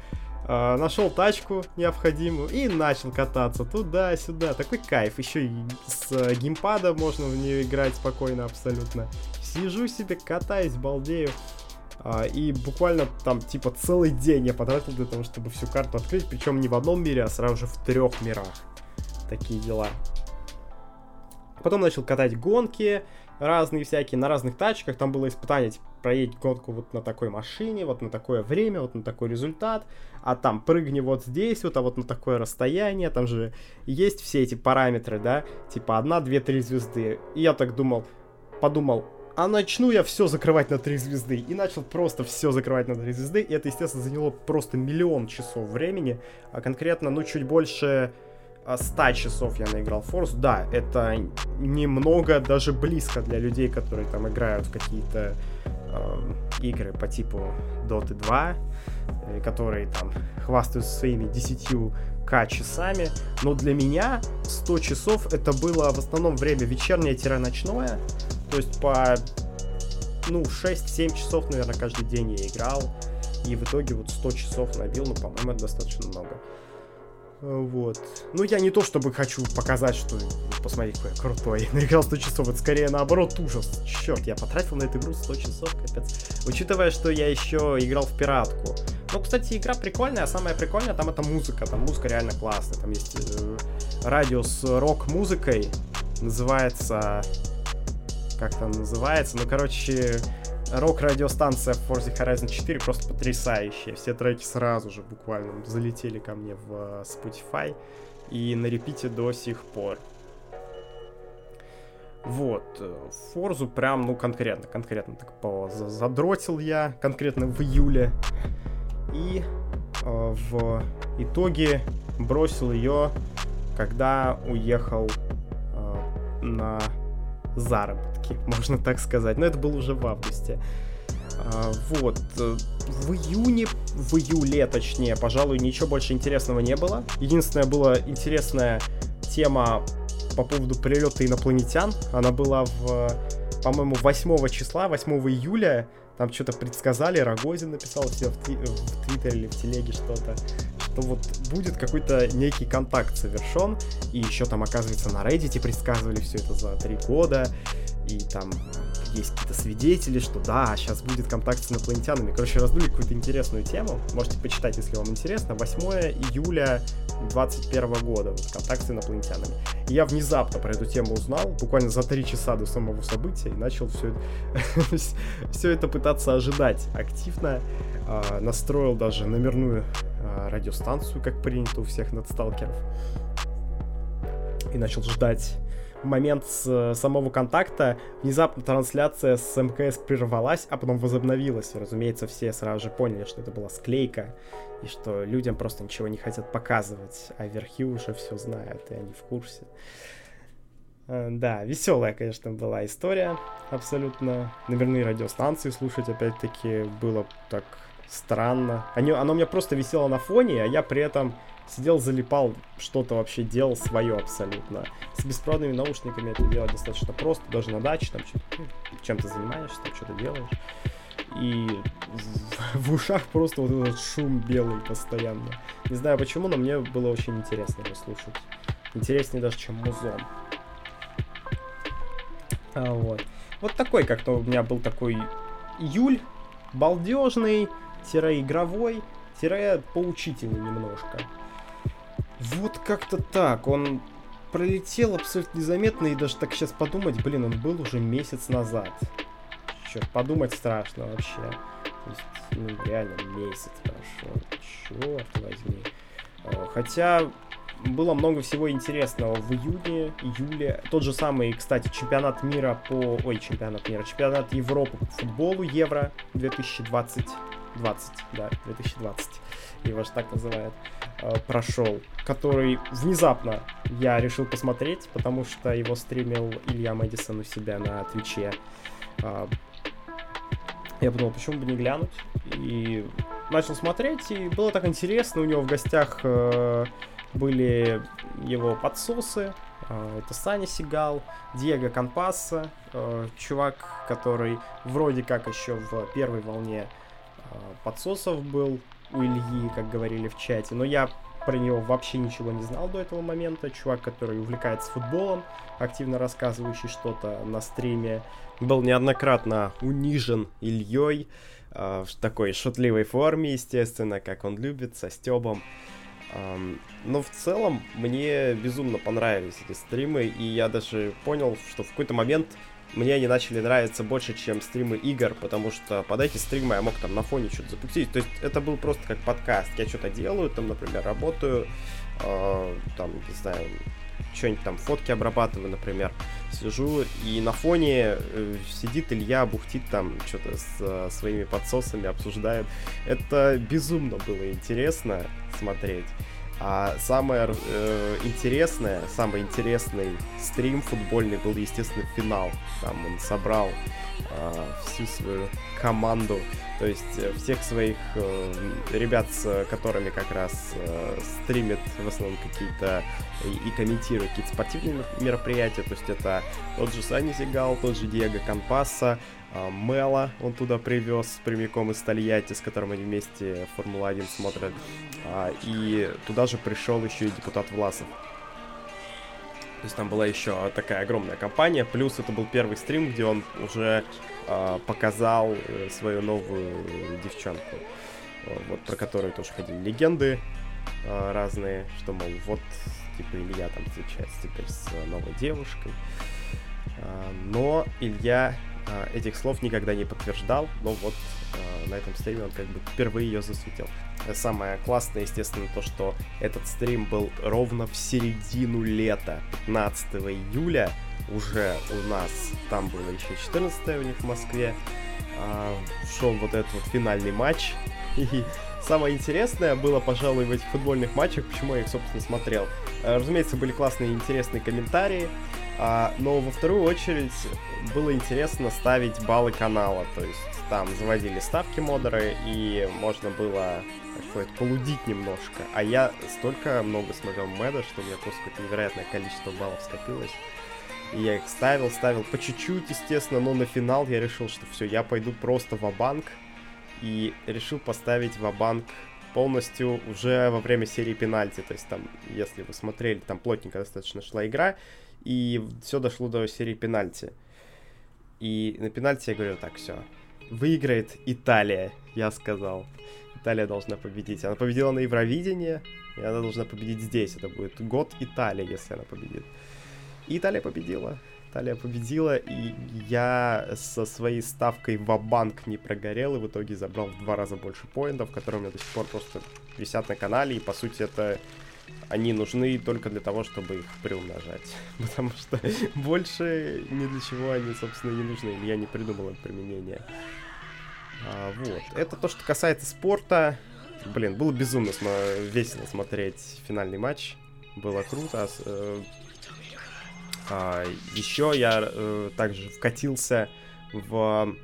э, нашел тачку необходимую и начал кататься туда-сюда. Такой кайф. Еще и с геймпада можно в нее играть спокойно абсолютно. Сижу себе, катаюсь, балдею. А, и буквально там типа целый день я потратил для того, чтобы всю карту открыть. Причем не в одном мире, а сразу же в трех мирах. Такие дела. Потом начал катать гонки разные всякие, на разных тачках. Там было испытание, типа, проедь гонку вот на такой машине, вот на такое время, вот на такой результат. А там прыгни вот здесь, вот, а вот на такое расстояние. Там же есть все эти параметры, да? Типа 1, 2, 3 звезды. И я так думал, подумал, а начну я все закрывать на 3 звезды. И начал просто все закрывать на 3 звезды. И это, естественно, заняло просто миллион часов времени. А конкретно, ну, чуть больше 100 часов я наиграл в Force. Да, это немного, даже близко для людей, которые там играют в какие-то э, игры по типу Dota 2, э, которые там хвастаются своими 10к часами. Но для меня 100 часов это было в основном время вечернее-ночное. То есть по ну, 6-7 часов, наверное, каждый день я играл. И в итоге вот 100 часов набил, ну, по-моему, это достаточно много. Вот. Ну, я не то чтобы хочу показать, что посмотри, какой я крутой. Наиграл 100 часов. Это скорее наоборот ужас. Черт, я потратил на эту игру 100 часов, капец. Учитывая, что я еще играл в пиратку. Ну, кстати, игра прикольная, а самое прикольное там это музыка. Там музыка реально классная. Там есть э, радио с рок-музыкой. Называется... Как там называется? Ну, короче, рок-радиостанция Forza Horizon 4 просто потрясающая. Все треки сразу же буквально залетели ко мне в э, Spotify и на репите до сих пор. Вот, Форзу прям, ну, конкретно, конкретно так задротил я, конкретно в июле. И э, в итоге бросил ее, когда уехал э, на заработки, можно так сказать. Но это было уже в августе. А, вот. Э, в июне, в июле точнее, пожалуй, ничего больше интересного не было. Единственная была интересная тема по поводу прилета инопланетян. Она была в, по-моему, 8 числа, 8 июля. Там что-то предсказали, Рогозин написал себе в, тви- в Твиттере или в Телеге что-то, что вот будет какой-то некий контакт совершен, и еще там, оказывается, на Reddit предсказывали все это за три года, и там есть какие-то свидетели, что да, сейчас будет контакт с инопланетянами. Короче, раздули какую-то интересную тему. Можете почитать, если вам интересно. 8 июля 2021 года. Вот, контакт с инопланетянами. И я внезапно про эту тему узнал, буквально за 3 часа до самого события, и начал все все это пытаться ожидать активно. А, настроил даже номерную радиостанцию, как принято у всех надсталкеров. И начал ждать момент с э, самого контакта внезапно трансляция с МКС прервалась, а потом возобновилась. Разумеется, все сразу же поняли, что это была склейка, и что людям просто ничего не хотят показывать, а верхи уже все знают, и они в курсе. Э, да, веселая, конечно, была история, абсолютно. Номерные радиостанции слушать, опять-таки, было так странно. Они, оно у меня просто висело на фоне, а я при этом сидел, залипал, что-то вообще делал свое абсолютно. С беспроводными наушниками это делать достаточно просто, даже на даче, там ну, чем то занимаешься, там что-то делаешь. И в ушах просто вот этот шум белый постоянно. Не знаю почему, но мне было очень интересно его слушать. Интереснее даже, чем музон. А, вот. Вот такой как-то у меня был такой июль, балдежный, тире поучительный немножко. Вот как-то так. Он пролетел абсолютно незаметно, и даже так сейчас подумать, блин, он был уже месяц назад. Черт, подумать страшно вообще. То есть, ну, реально месяц прошел. Черт возьми. А, хотя было много всего интересного в июне, июле. Тот же самый, кстати, чемпионат мира по... Ой, чемпионат мира. Чемпионат Европы по футболу Евро 2020. 20, да, 2020 его же так называют, э, прошел, который внезапно я решил посмотреть, потому что его стримил Илья Мэдисон у себя на Твиче. А, я подумал, почему бы не глянуть? И начал смотреть, и было так интересно. У него в гостях э, были его подсосы. Э, это Саня Сигал, Диего Компаса, чувак, который вроде как еще в первой волне подсосов был, у Ильи, как говорили в чате, но я про него вообще ничего не знал до этого момента. Чувак, который увлекается футболом, активно рассказывающий что-то на стриме, был неоднократно унижен Ильей э, в такой шутливой форме, естественно, как он любит, со стебом. Um, но в целом мне безумно понравились эти стримы, и я даже понял, что в какой-то момент мне они начали нравиться больше, чем стримы игр, потому что под эти стримы я мог там на фоне что-то запустить. То есть это был просто как подкаст. Я что-то делаю, там, например, работаю, э, там, не знаю, что-нибудь там, фотки обрабатываю, например, сижу, и на фоне э, сидит Илья, бухтит там что-то с э, своими подсосами, обсуждает. Это безумно было интересно смотреть. А самое э, интересное, самый интересный стрим футбольный был, естественно, финал. Там он собрал э, всю свою команду То есть э, всех своих э, ребят, с которыми как раз э, стримит в основном какие-то и, и комментирует какие-то спортивные мероприятия. То есть это тот же Сани Сигал, тот же Диего Канпаса, э, Мела он туда привез прямиком из Тольятти, с которым они вместе Формула-1 смотрят. Э, и туда же пришел еще и депутат Власов. То есть там была еще такая огромная компания. Плюс это был первый стрим, где он уже э, показал свою новую девчонку. Вот про которую тоже ходили легенды э, разные, что, мол, вот, типа, Илья там встречается теперь с новой девушкой. Но Илья этих слов никогда не подтверждал, но вот э, на этом стриме он как бы впервые ее засветил. Самое классное, естественно, то, что этот стрим был ровно в середину лета, 15 июля, уже у нас, там было еще 14 у них в Москве, э, шел вот этот вот финальный матч, и самое интересное было, пожалуй, в этих футбольных матчах, почему я их, собственно, смотрел. Разумеется, были классные и интересные комментарии, а, но во вторую очередь было интересно ставить баллы канала, то есть там заводили ставки модеры, и можно было, сказать, полудить немножко. А я столько много смотрел меда, что у меня просто какое-то невероятное количество баллов скопилось. И я их ставил, ставил по чуть-чуть, естественно, но на финал я решил, что все, я пойду просто в банк и решил поставить в банк полностью уже во время серии пенальти. То есть там, если вы смотрели, там плотненько достаточно шла игра, и все дошло до серии пенальти. И на пенальти я говорю, так, все, выиграет Италия, я сказал. Италия должна победить. Она победила на Евровидении, и она должна победить здесь. Это будет год Италии, если она победит. И Италия победила. Италия победила, и я со своей ставкой в банк не прогорел, и в итоге забрал в два раза больше поинтов, которые у меня до сих пор просто висят на канале, и по сути это они нужны только для того, чтобы их приумножать. Потому что больше ни для чего они, собственно, не нужны. Я не придумал им применение. А, вот. Это то, что касается спорта. Блин, было безумно см- весело смотреть финальный матч. Было круто. Э, а, еще я э, также вкатился в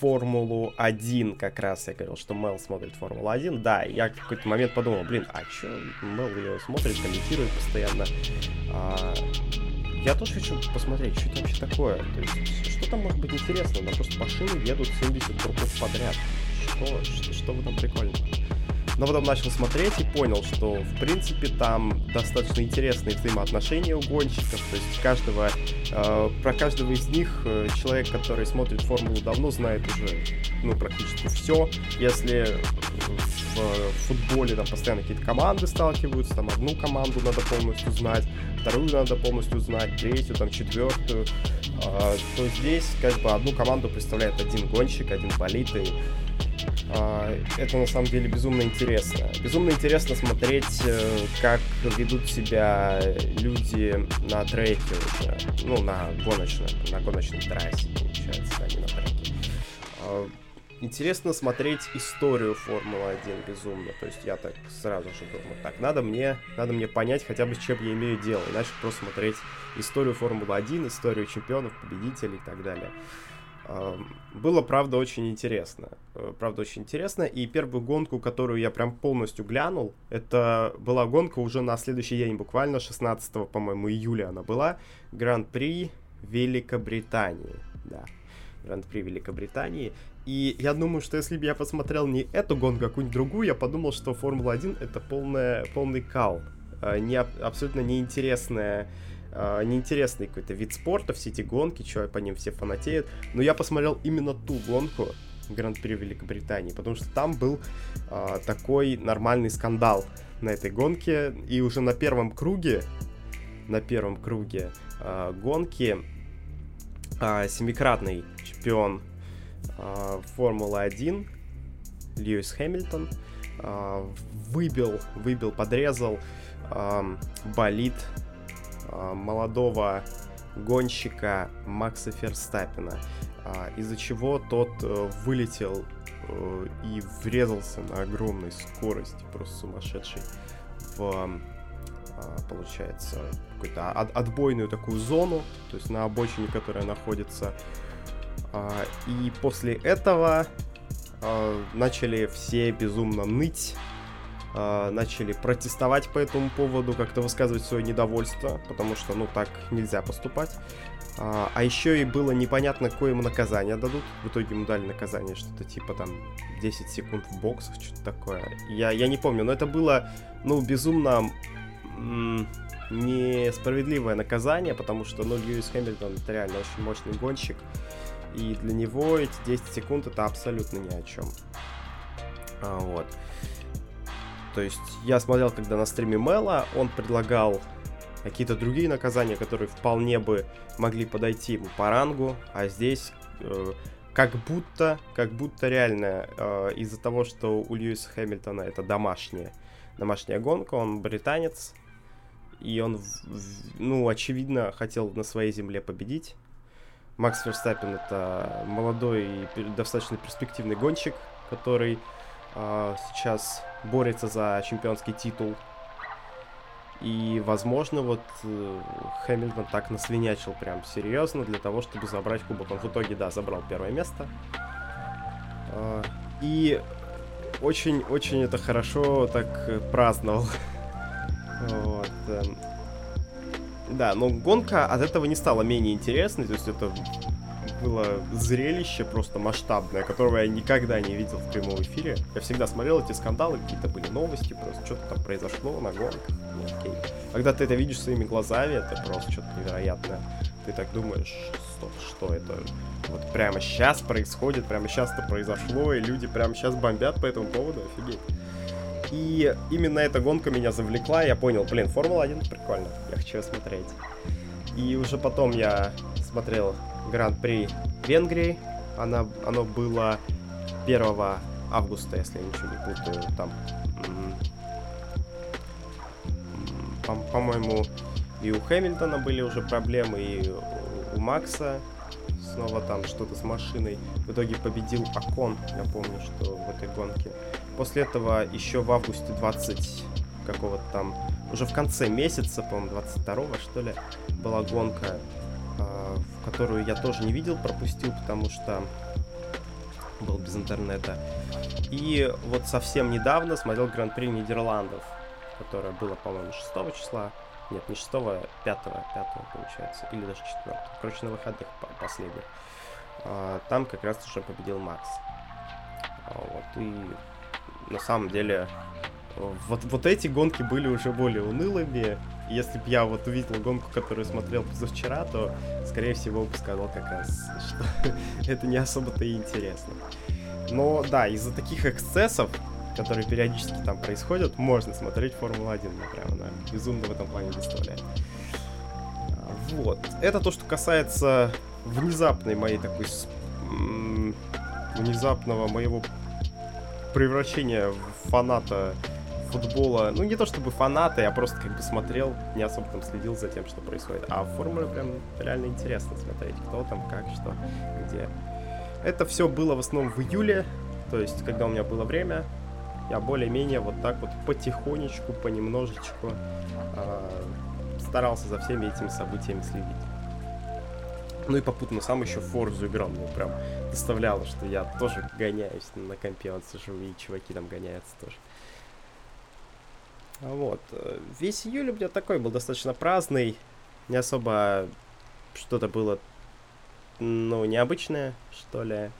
Формулу 1 как раз. Я говорил, что Мел смотрит Формулу 1. Да, я в какой-то момент подумал, блин, а чё Мел ее смотрит, комментирует постоянно. А, я тоже хочу посмотреть, что это вообще такое. То есть, что там может быть интересно? На просто машины едут 70 кругов подряд. Что, что, что в этом прикольно? Но потом начал смотреть и понял, что, в принципе, там достаточно интересные взаимоотношения у гонщиков. То есть каждого, э, про каждого из них э, человек, который смотрит формулу давно, знает уже, ну, практически все. Если в футболе там постоянно какие-то команды сталкиваются, там одну команду надо полностью знать, вторую надо полностью знать, третью, там четвертую, э, то здесь как бы одну команду представляет один гонщик, один болит, и а, это на самом деле безумно интересно. Безумно интересно смотреть, э, как ведут себя люди на треке уже, ну, на гоночной, на гоночной трассе, получается, а не на треке. Интересно смотреть историю Формулы-1 безумно. То есть я так сразу же думаю, так, надо мне, надо мне понять хотя бы, с чем я имею дело. Иначе просто смотреть историю Формулы-1, историю чемпионов, победителей и так далее. Было, правда, очень интересно. Э, правда, очень интересно. И первую гонку, которую я прям полностью глянул, это была гонка уже на следующий день, буквально 16, по-моему, июля она была. Гран-при Великобритании. Да, Гран-при Великобритании. И я думаю, что если бы я посмотрел не эту гонку, а какую-нибудь другую, я подумал, что Формула-1 это полная, полный кал. Э, не, абсолютно неинтересная э, неинтересный какой-то вид спорта, все эти гонки, что по ним все фанатеют. Но я посмотрел именно ту гонку, Гран-при Великобритании, потому что там был э, такой нормальный скандал на этой гонке, и уже на первом круге, на первом круге э, гонки э, семикратный чемпион э, Формулы-1 Льюис Хэмилтон э, выбил, выбил, подрезал э, болид а, молодого гонщика Макса Ферстаппина, из-за чего тот э, вылетел э, и врезался на огромной скорости, просто сумасшедшей, в, получается, какую-то отбойную такую зону, то есть на обочине, которая находится. И после этого э, начали все безумно ныть, э, начали протестовать по этому поводу, как-то высказывать свое недовольство, потому что, ну, так нельзя поступать. А, а еще и было непонятно, какое ему наказание дадут. В итоге ему дали наказание что-то типа там 10 секунд в боксах, что-то такое. Я, я не помню, но это было, ну, безумно несправедливое наказание, потому что, ну, Льюис Хэмилтон это реально очень мощный гонщик. И для него эти 10 секунд это абсолютно ни о чем. А, вот. То есть я смотрел, когда на стриме Мэла, он предлагал какие-то другие наказания, которые вполне бы могли подойти ему по рангу, а здесь э, как будто, как будто реально э, из-за того, что у Льюиса Хэмилтона это домашняя, домашняя гонка, он британец, и он, ну, очевидно, хотел на своей земле победить. Макс Верстаппин это молодой и достаточно перспективный гонщик, который э, сейчас борется за чемпионский титул и, возможно, вот э, Хэмилтон так наслинячил прям серьезно для того, чтобы забрать кубок. Он в итоге, да, забрал первое место. Э, и очень-очень это хорошо так праздновал. вот. Да, но гонка от этого не стала менее интересной, то есть это было зрелище просто масштабное, которого я никогда не видел в прямом эфире. Я всегда смотрел эти скандалы, какие-то были новости, просто что-то там произошло на гонках. Ну, окей. Когда ты это видишь своими глазами, это просто что-то невероятное. Ты так думаешь, стоп, что это вот прямо сейчас происходит, прямо сейчас это произошло, и люди прямо сейчас бомбят по этому поводу, офигеть. И именно эта гонка меня завлекла, я понял, блин, Формула-1 прикольно, я хочу ее смотреть. И уже потом я смотрел Гран-при Венгрии. Она, оно было 1 августа, если я ничего не путаю. Там, по-моему, и у Хэмилтона были уже проблемы, и у Макса снова там что-то с машиной. В итоге победил Акон, я помню, что в этой гонке. После этого еще в августе 20 какого-то там, уже в конце месяца, по-моему, 22 что ли, была гонка которую я тоже не видел, пропустил, потому что был без интернета. И вот совсем недавно смотрел Гран-при Нидерландов, которое было, по-моему, 6 числа. Нет, не 6, 5, 5 получается, или даже 4. Короче, на выходных последних. А, там как раз уже победил Макс. А, вот, и на самом деле вот, вот эти гонки были уже более унылыми. Если бы я вот увидел гонку, которую смотрел позавчера, то, скорее всего, бы сказал как раз, что это не особо-то и интересно. Но да, из-за таких эксцессов, которые периодически там происходят, можно смотреть Формулу-1. Прям она безумно в этом плане доставляет. Вот. Это то, что касается внезапной моей такой... Внезапного моего превращения в фаната футбола, ну не то чтобы фанаты, я просто как бы смотрел, не особо там следил за тем, что происходит. А в формуле прям реально интересно смотреть, кто там, как, что, где. Это все было в основном в июле, то есть когда у меня было время, я более-менее вот так вот потихонечку, понемножечку э, старался за всеми этими событиями следить. Ну и попутно сам еще Форзу играл, мне прям доставляло, что я тоже гоняюсь на компе, он сижу, и чуваки там гоняются тоже. Вот. Весь июль у меня такой был достаточно праздный. Не особо что-то было, ну, необычное, что ли.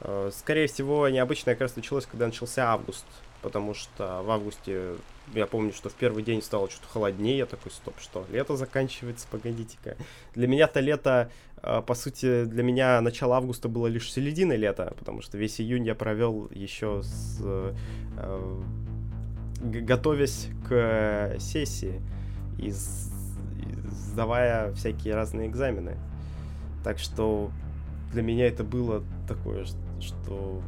Э, скорее всего, необычное как раз началось, когда начался август. Потому что в августе, я помню, что в первый день стало что-то холоднее. Я такой, стоп, что, лето заканчивается, погодите-ка. Для меня-то лето, э, по сути, для меня начало августа было лишь середина лета. Потому что весь июнь я провел еще с э, готовясь к э, сессии и сдавая всякие разные экзамены. Так что для меня это было такое, что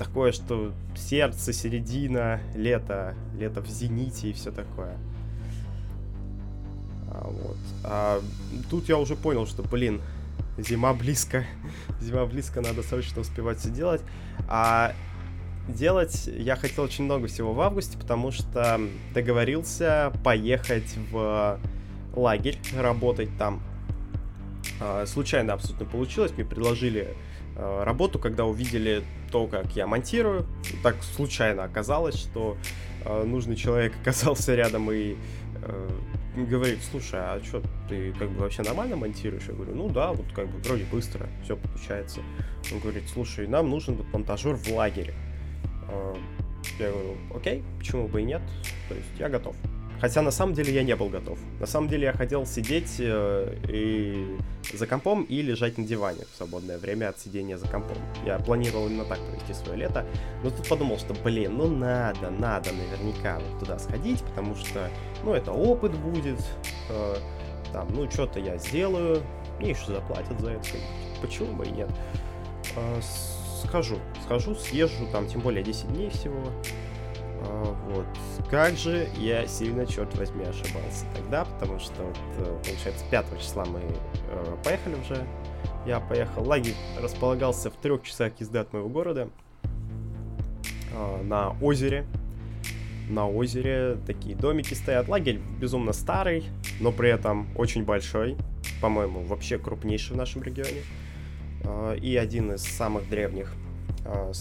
такое, что сердце, середина, лето, лето в зените и все такое. А, вот. А тут я уже понял, что, блин, зима близко, зима близко, надо срочно успевать все делать. А делать я хотел очень много всего в августе, потому что договорился поехать в лагерь, работать там. А, случайно абсолютно получилось, мне предложили работу, когда увидели то, как я монтирую. Так случайно оказалось, что э, нужный человек оказался рядом и э, говорит, слушай, а что, ты как бы вообще нормально монтируешь? Я говорю, ну да, вот как бы вроде быстро, все получается. Он говорит, слушай, нам нужен вот монтажер в лагере. Э, я говорю, окей, почему бы и нет, то есть я готов. Хотя на самом деле я не был готов. На самом деле я хотел сидеть э, и за компом и лежать на диване в свободное время от сидения за компом. Я планировал именно так провести свое лето, но тут подумал, что, блин, ну надо, надо наверняка вот туда сходить, потому что, ну, это опыт будет, э, там, ну, что-то я сделаю, мне еще заплатят за это, почему бы и нет. Э, схожу, схожу, съезжу, там, тем более 10 дней всего, вот. Как же я сильно, черт возьми, ошибался тогда, потому что, вот, э, получается, 5 числа мы э, поехали уже. Я поехал. Лагерь располагался в трех часах езды от моего города. Э, на озере. На озере такие домики стоят. Лагерь безумно старый, но при этом очень большой. По-моему, вообще крупнейший в нашем регионе. Э, и один из самых древних. Э,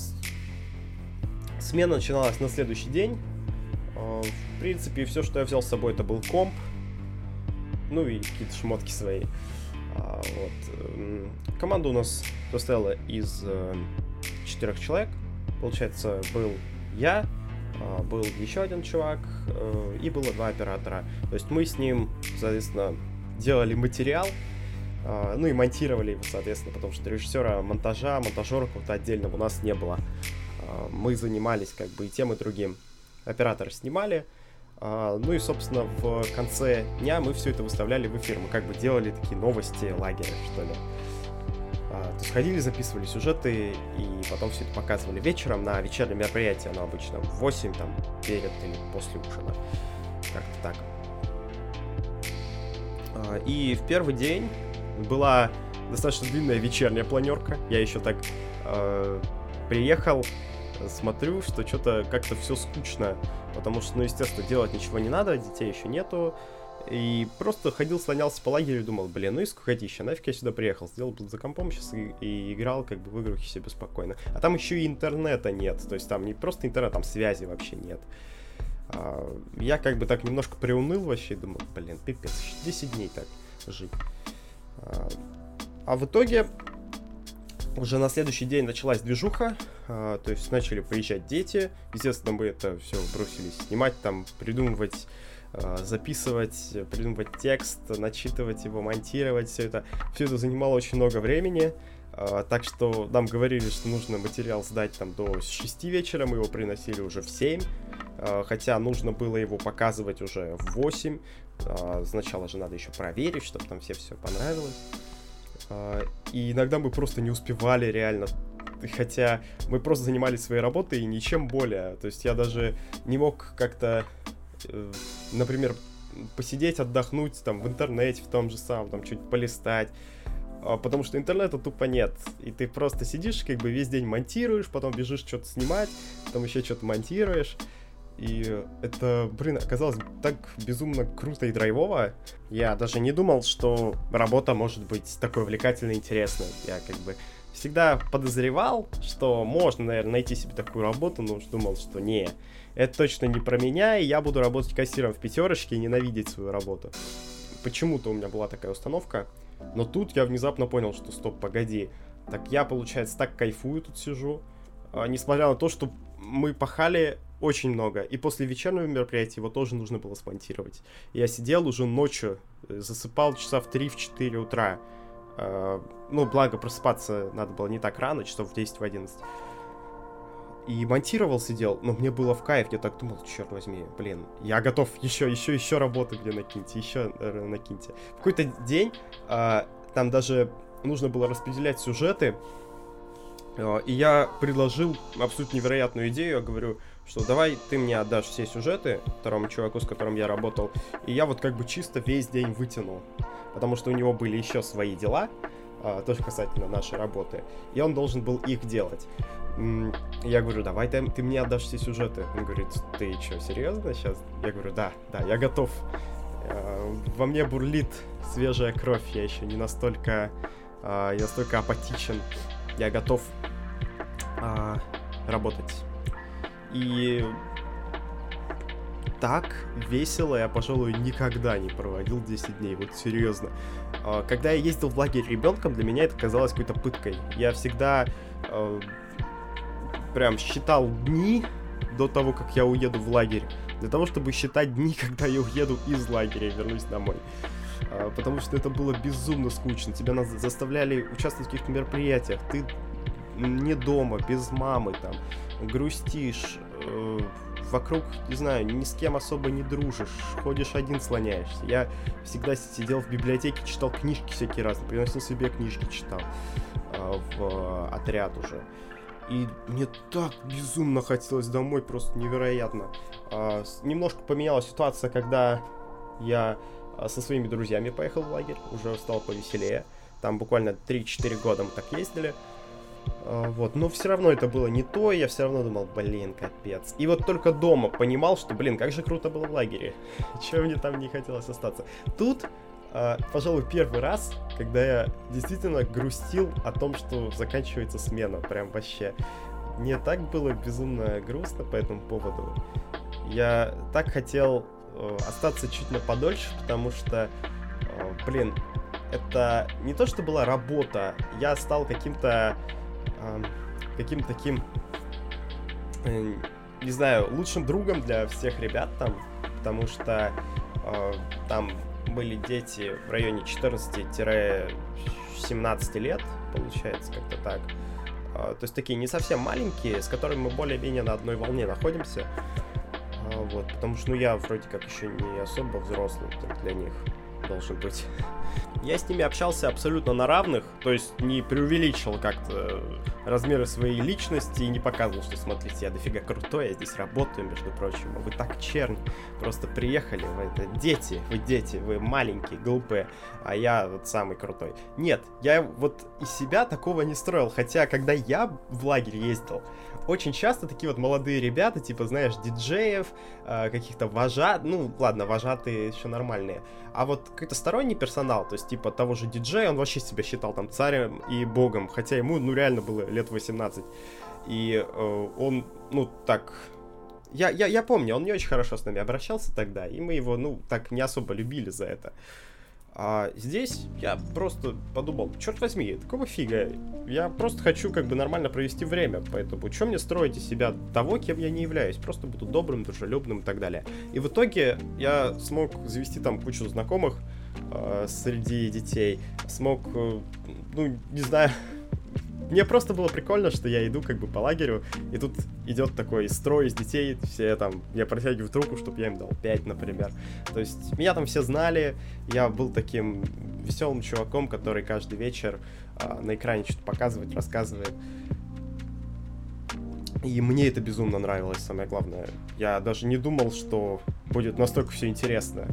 Смена начиналась на следующий день. А, в принципе, все, что я взял с собой, это был комп. Ну и какие-то шмотки свои. А, вот. Команда у нас состояла из э, четырех человек. Получается, был я, а, был еще один чувак э, и было два оператора. То есть мы с ним, соответственно, делали материал, ну и монтировали его, соответственно, потому что режиссера монтажа, монтажера какого-то отдельного у нас не было. А, мы занимались как бы и тем, и другим. Операторы снимали, а, ну и, собственно, в конце дня мы все это выставляли в эфир. Мы как бы делали такие новости лагеря, что ли. А, то есть ходили, записывали сюжеты и потом все это показывали вечером на вечернем мероприятии. Оно обычно в 8, там, перед или после ужина. Как-то так. И в первый день была достаточно длинная вечерняя планерка. Я еще так э, приехал, смотрю, что что-то как-то все скучно, потому что, ну, естественно, делать ничего не надо, детей еще нету, и просто ходил, слонялся по лагерю и думал, блин, ну и скукотища, нафиг я сюда приехал, сделал за компом сейчас и, и играл как бы в игрухи себе спокойно. А там еще и интернета нет, то есть там не просто интернет, там связи вообще нет. А, я как бы так немножко приуныл вообще, думал, блин, пипец, 10 дней так жить. А, а в итоге уже на следующий день началась движуха, э, то есть начали приезжать дети. Естественно, мы это все бросились снимать, там, придумывать, э, записывать, придумывать текст, начитывать его, монтировать, все это. Все это занимало очень много времени. Uh, так что нам говорили, что нужно материал сдать там до 6 вечера, мы его приносили уже в 7, uh, хотя нужно было его показывать уже в 8. Uh, сначала же надо еще проверить, чтобы там все все понравилось. А, и иногда мы просто не успевали реально хотя мы просто занимались своей работой и ничем более. То есть я даже не мог как-то, э, например, посидеть, отдохнуть там в интернете, в том же самом, там чуть полистать. А, потому что интернета тупо нет. И ты просто сидишь, как бы весь день монтируешь, потом бежишь что-то снимать, потом еще что-то монтируешь. И это, блин, оказалось так безумно круто и драйвово. Я даже не думал, что работа может быть такой увлекательной и интересной. Я как бы всегда подозревал, что можно, наверное, найти себе такую работу, но уж думал, что не, это точно не про меня, и я буду работать кассиром в пятерочке и ненавидеть свою работу. Почему-то у меня была такая установка, но тут я внезапно понял, что стоп, погоди, так я, получается, так кайфую тут сижу, а, несмотря на то, что мы пахали очень много. И после вечернего мероприятия его тоже нужно было смонтировать. Я сидел уже ночью, э, засыпал часа в 3-4 утра. Uh, ну, благо, просыпаться надо было не так рано, часов в 10 в 11. И монтировал, сидел, но мне было в кайф, я так думал, черт возьми, блин, я готов еще, еще, еще работать, где накиньте, еще э, накиньте. В какой-то день uh, там даже нужно было распределять сюжеты, uh, и я предложил абсолютно невероятную идею, я говорю, что давай ты мне отдашь все сюжеты второму чуваку, с которым я работал, и я вот как бы чисто весь день вытянул, потому что у него были еще свои дела, а, тоже касательно нашей работы, и он должен был их делать. Я говорю, давай ты, ты мне отдашь все сюжеты. Он говорит, ты что, серьезно сейчас? Я говорю, да, да, я готов. А, во мне бурлит свежая кровь, я еще не настолько, а, не настолько апатичен я готов а, работать. И так весело я, пожалуй, никогда не проводил 10 дней, вот серьезно. А, когда я ездил в лагерь ребенком, для меня это казалось какой-то пыткой. Я всегда э, прям считал дни до того, как я уеду в лагерь, для того, чтобы считать дни, когда я уеду из лагеря и вернусь домой. А, потому что это было безумно скучно. Тебя нас заставляли участвовать в каких-то мероприятиях. Ты не дома, без мамы, там, грустишь, э, вокруг, не знаю, ни с кем особо не дружишь, ходишь один, слоняешься. Я всегда сидел в библиотеке, читал книжки всякие разные, приносил себе книжки, читал э, в э, отряд уже. И мне так безумно хотелось домой, просто невероятно. Э, немножко поменялась ситуация, когда я э, со своими друзьями поехал в лагерь, уже стал повеселее. Там буквально 3-4 года мы так ездили. Вот, но все равно это было не то, я все равно думал, блин, капец. И вот только дома понимал, что, блин, как же круто было в лагере. Чего мне там не хотелось остаться. Тут, э, пожалуй, первый раз, когда я действительно грустил о том, что заканчивается смена. Прям вообще. Мне так было безумно грустно по этому поводу. Я так хотел э, остаться чуть на подольше, потому что, э, блин, это не то, что была работа, я стал каким-то каким-то таким, э, не знаю, лучшим другом для всех ребят там, потому что э, там были дети в районе 14-17 лет, получается, как-то так. Э, то есть такие не совсем маленькие, с которыми мы более-менее на одной волне находимся. Э, вот, потому что, ну, я вроде как еще не особо взрослый для них должен быть. Я с ними общался абсолютно на равных, то есть не преувеличил как-то размеры своей личности и не показывал, что смотрите, я дофига крутой, я здесь работаю, между прочим, а вы так черни, просто приехали, вы это дети, вы дети, вы маленькие, глупые, а я вот самый крутой. Нет, я вот из себя такого не строил, хотя когда я в лагерь ездил, очень часто такие вот молодые ребята, типа, знаешь, диджеев, э, каких-то вожат, ну, ладно, вожатые еще нормальные, а вот какой-то сторонний персонал, то есть, типа, того же диджея, он вообще себя считал там царем и богом, хотя ему, ну, реально было лет 18. И э, он, ну, так... Я, я, я помню, он не очень хорошо с нами обращался тогда, и мы его, ну, так не особо любили за это. А здесь я просто подумал, черт возьми, какого фига? Я просто хочу как бы нормально провести время, поэтому что мне строить из себя того, кем я не являюсь? Просто буду добрым, дружелюбным и так далее. И в итоге я смог завести там кучу знакомых э, среди детей, смог, э, ну, не знаю, мне просто было прикольно, что я иду как бы по лагерю, и тут идет такой строй из детей, все там, я протягиваю руку, чтобы я им дал 5, например. То есть меня там все знали, я был таким веселым чуваком, который каждый вечер а, на экране что-то показывает, рассказывает. И мне это безумно нравилось, самое главное. Я даже не думал, что будет настолько все интересно.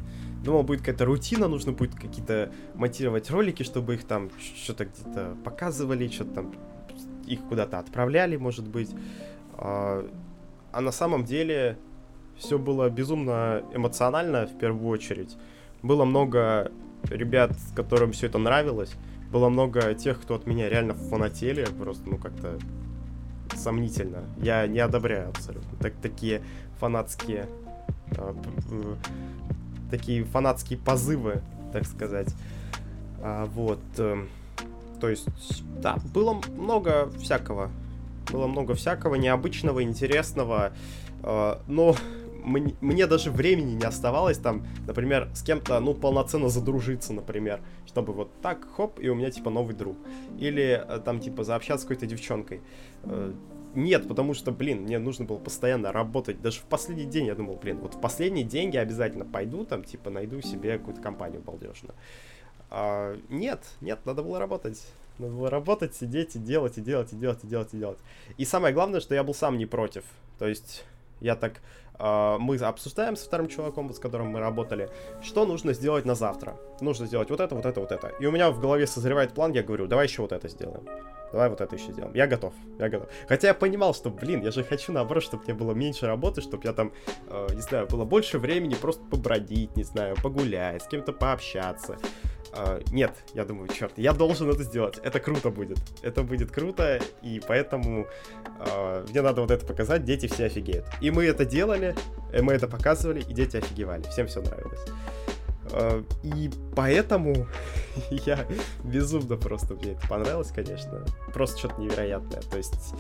Думал, будет какая-то рутина, нужно будет какие-то монтировать ролики, чтобы их там что-то где-то показывали, что-то там их куда-то отправляли, может быть. А, а на самом деле все было безумно эмоционально в первую очередь. Было много ребят, которым все это нравилось. Было много тех, кто от меня реально фанатели, просто, ну, как-то сомнительно. Я не одобряю абсолютно. Так, такие фанатские а, такие фанатские позывы, так сказать. А, вот. Э, то есть, да, было много всякого. Было много всякого необычного, интересного. Э, но мне, мне даже времени не оставалось там, например, с кем-то, ну, полноценно задружиться, например, чтобы вот так, хоп, и у меня, типа, новый друг. Или э, там, типа, заобщаться с какой-то девчонкой. Нет, потому что, блин, мне нужно было постоянно работать. Даже в последний день я думал, блин, вот в последний день я обязательно пойду, там, типа, найду себе какую-то компанию балдежную. А, нет, нет, надо было работать. Надо было работать, сидеть и делать, и делать, и делать, и делать, и делать. И самое главное, что я был сам не против. То есть я так... Uh, мы обсуждаем со вторым чуваком, с которым мы работали, что нужно сделать на завтра. Нужно сделать вот это, вот это, вот это. И у меня в голове созревает план, я говорю, давай еще вот это сделаем. Давай вот это еще сделаем. Я готов, я готов. Хотя я понимал, что, блин, я же хочу наоборот, чтобы мне было меньше работы, чтобы я там, э, не знаю, было больше времени просто побродить, не знаю, погулять, с кем-то пообщаться. Uh, нет, я думаю, черт, я должен это сделать. Это круто будет. Это будет круто, и поэтому uh, мне надо вот это показать. Дети все офигеют. И мы это делали, и мы это показывали, и дети офигевали. Всем все нравилось. Uh, и поэтому я безумно просто мне это понравилось, конечно. Просто что-то невероятное. То есть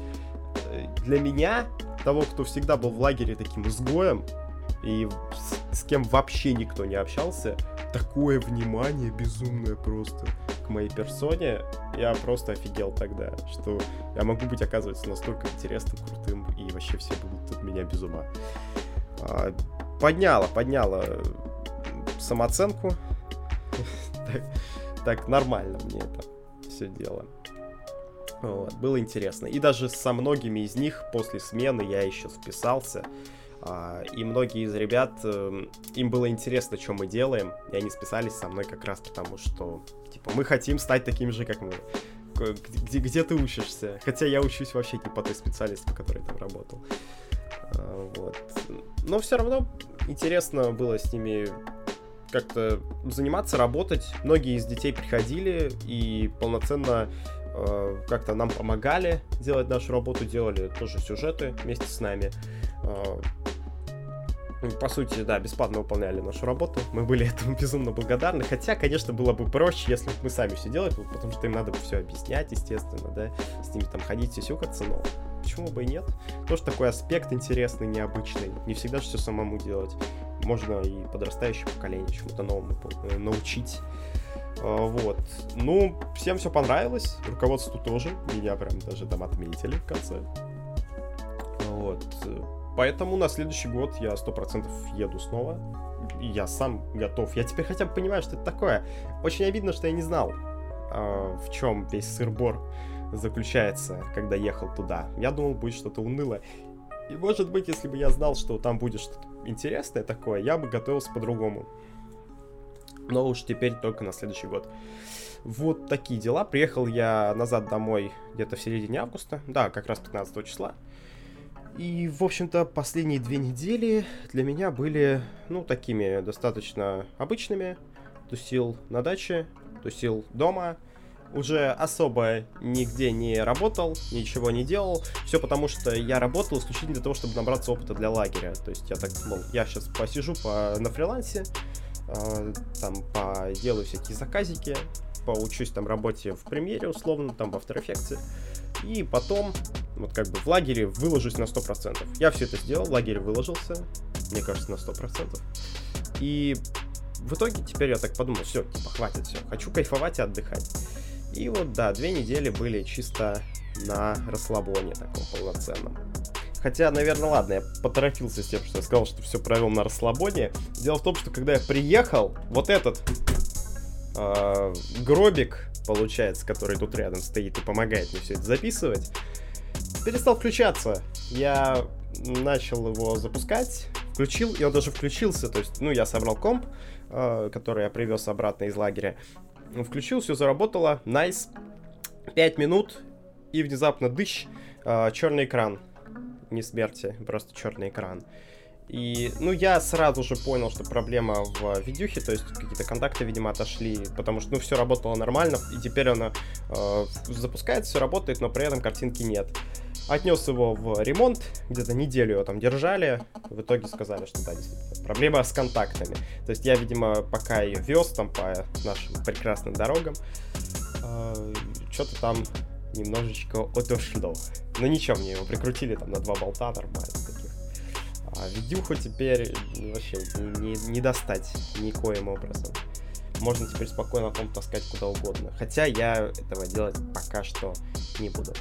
э, для меня, того, кто всегда был в лагере таким изгоем, и с, с кем вообще никто не общался, такое внимание безумное просто к моей персоне, я просто офигел тогда, что я могу быть, оказывается, настолько интересным, крутым, и вообще все будут от меня без ума. А, подняла, подняла самооценку. так, так нормально мне это все дело. Вот, было интересно. И даже со многими из них после смены я еще списался. А, и многие из ребят, эм, им было интересно, что мы делаем, и они списались со мной как раз потому, что, типа, мы хотим стать такими же, как мы. Где, где ты учишься? Хотя я учусь вообще не по той специальности, по которой там работал. А, вот. Но все равно интересно было с ними как-то заниматься, работать. Многие из детей приходили и полноценно как-то нам помогали делать нашу работу, делали тоже сюжеты вместе с нами. Э, по сути, да, бесплатно выполняли нашу работу. Мы были этому безумно благодарны. Хотя, конечно, было бы проще, если бы мы сами все делали, потому что им надо бы все объяснять, естественно, да, с ними там ходить и сюкаться, но почему бы и нет? Тоже такой аспект интересный, необычный. Не всегда все самому делать. Можно и подрастающее поколение чему-то новому э, научить. А, вот. Ну, всем все понравилось. Руководству тоже. Меня прям даже там отметили в конце. Вот. Поэтому на следующий год я сто процентов еду снова. Я сам готов. Я теперь хотя бы понимаю, что это такое. Очень обидно, что я не знал, э, в чем весь сырбор заключается, когда ехал туда. Я думал, будет что-то унылое. И может быть, если бы я знал, что там будет что-то интересное такое, я бы готовился по-другому. Но уж теперь только на следующий год. Вот такие дела. Приехал я назад домой где-то в середине августа. Да, как раз 15 числа. И, в общем-то, последние две недели для меня были, ну, такими достаточно обычными. Тусил на даче, тусил дома, уже особо нигде не работал, ничего не делал. Все потому, что я работал исключительно для того, чтобы набраться опыта для лагеря. То есть я так, мол, я сейчас посижу по, на фрилансе, э, там, поделаю всякие заказики, поучусь там работе в премьере условно, там в After Effects. И потом, вот как бы в лагере выложусь на 100%. Я все это сделал, в лагере выложился, мне кажется, на 100%. И в итоге теперь я так подумал, все, типа, хватит, все, хочу кайфовать и отдыхать. И вот, да, две недели были чисто на расслабоне таком полноценном. Хотя, наверное, ладно, я поторопился с тем, что я сказал, что все провел на расслабоне. Дело в том, что когда я приехал, вот этот э, гробик, получается, который тут рядом стоит и помогает мне все это записывать, перестал включаться. Я начал его запускать, включил, и он даже включился. То есть, ну, я собрал комп, э, который я привез обратно из лагеря. Включил, все заработало, найс. Nice. 5 минут, и внезапно дыщ, э, черный экран. Не смерти, просто черный экран. И, ну, я сразу же понял, что проблема в видюхе, то есть какие-то контакты, видимо, отошли, потому что, ну, все работало нормально, и теперь она э, запускается, все работает, но при этом картинки нет. Отнес его в ремонт, где-то неделю его там держали, в итоге сказали, что да, действительно, проблема с контактами. То есть я, видимо, пока ее вез там по нашим прекрасным дорогам, э, что-то там немножечко отошло. Но ничего, мне его прикрутили там на два болта нормально таких. А видюху теперь вообще не, не достать никоим образом. Можно теперь спокойно комп таскать куда угодно. Хотя я этого делать пока что не буду.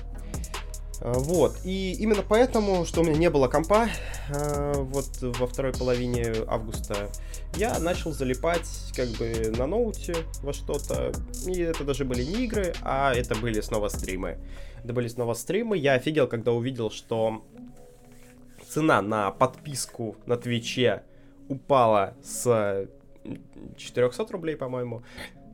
А, вот, и именно поэтому, что у меня не было компа, а, вот во второй половине августа, я начал залипать как бы на ноуте во что-то, и это даже были не игры, а это были снова стримы. Это были снова стримы, я офигел, когда увидел, что цена на подписку на Твиче упала с 400 рублей, по-моему,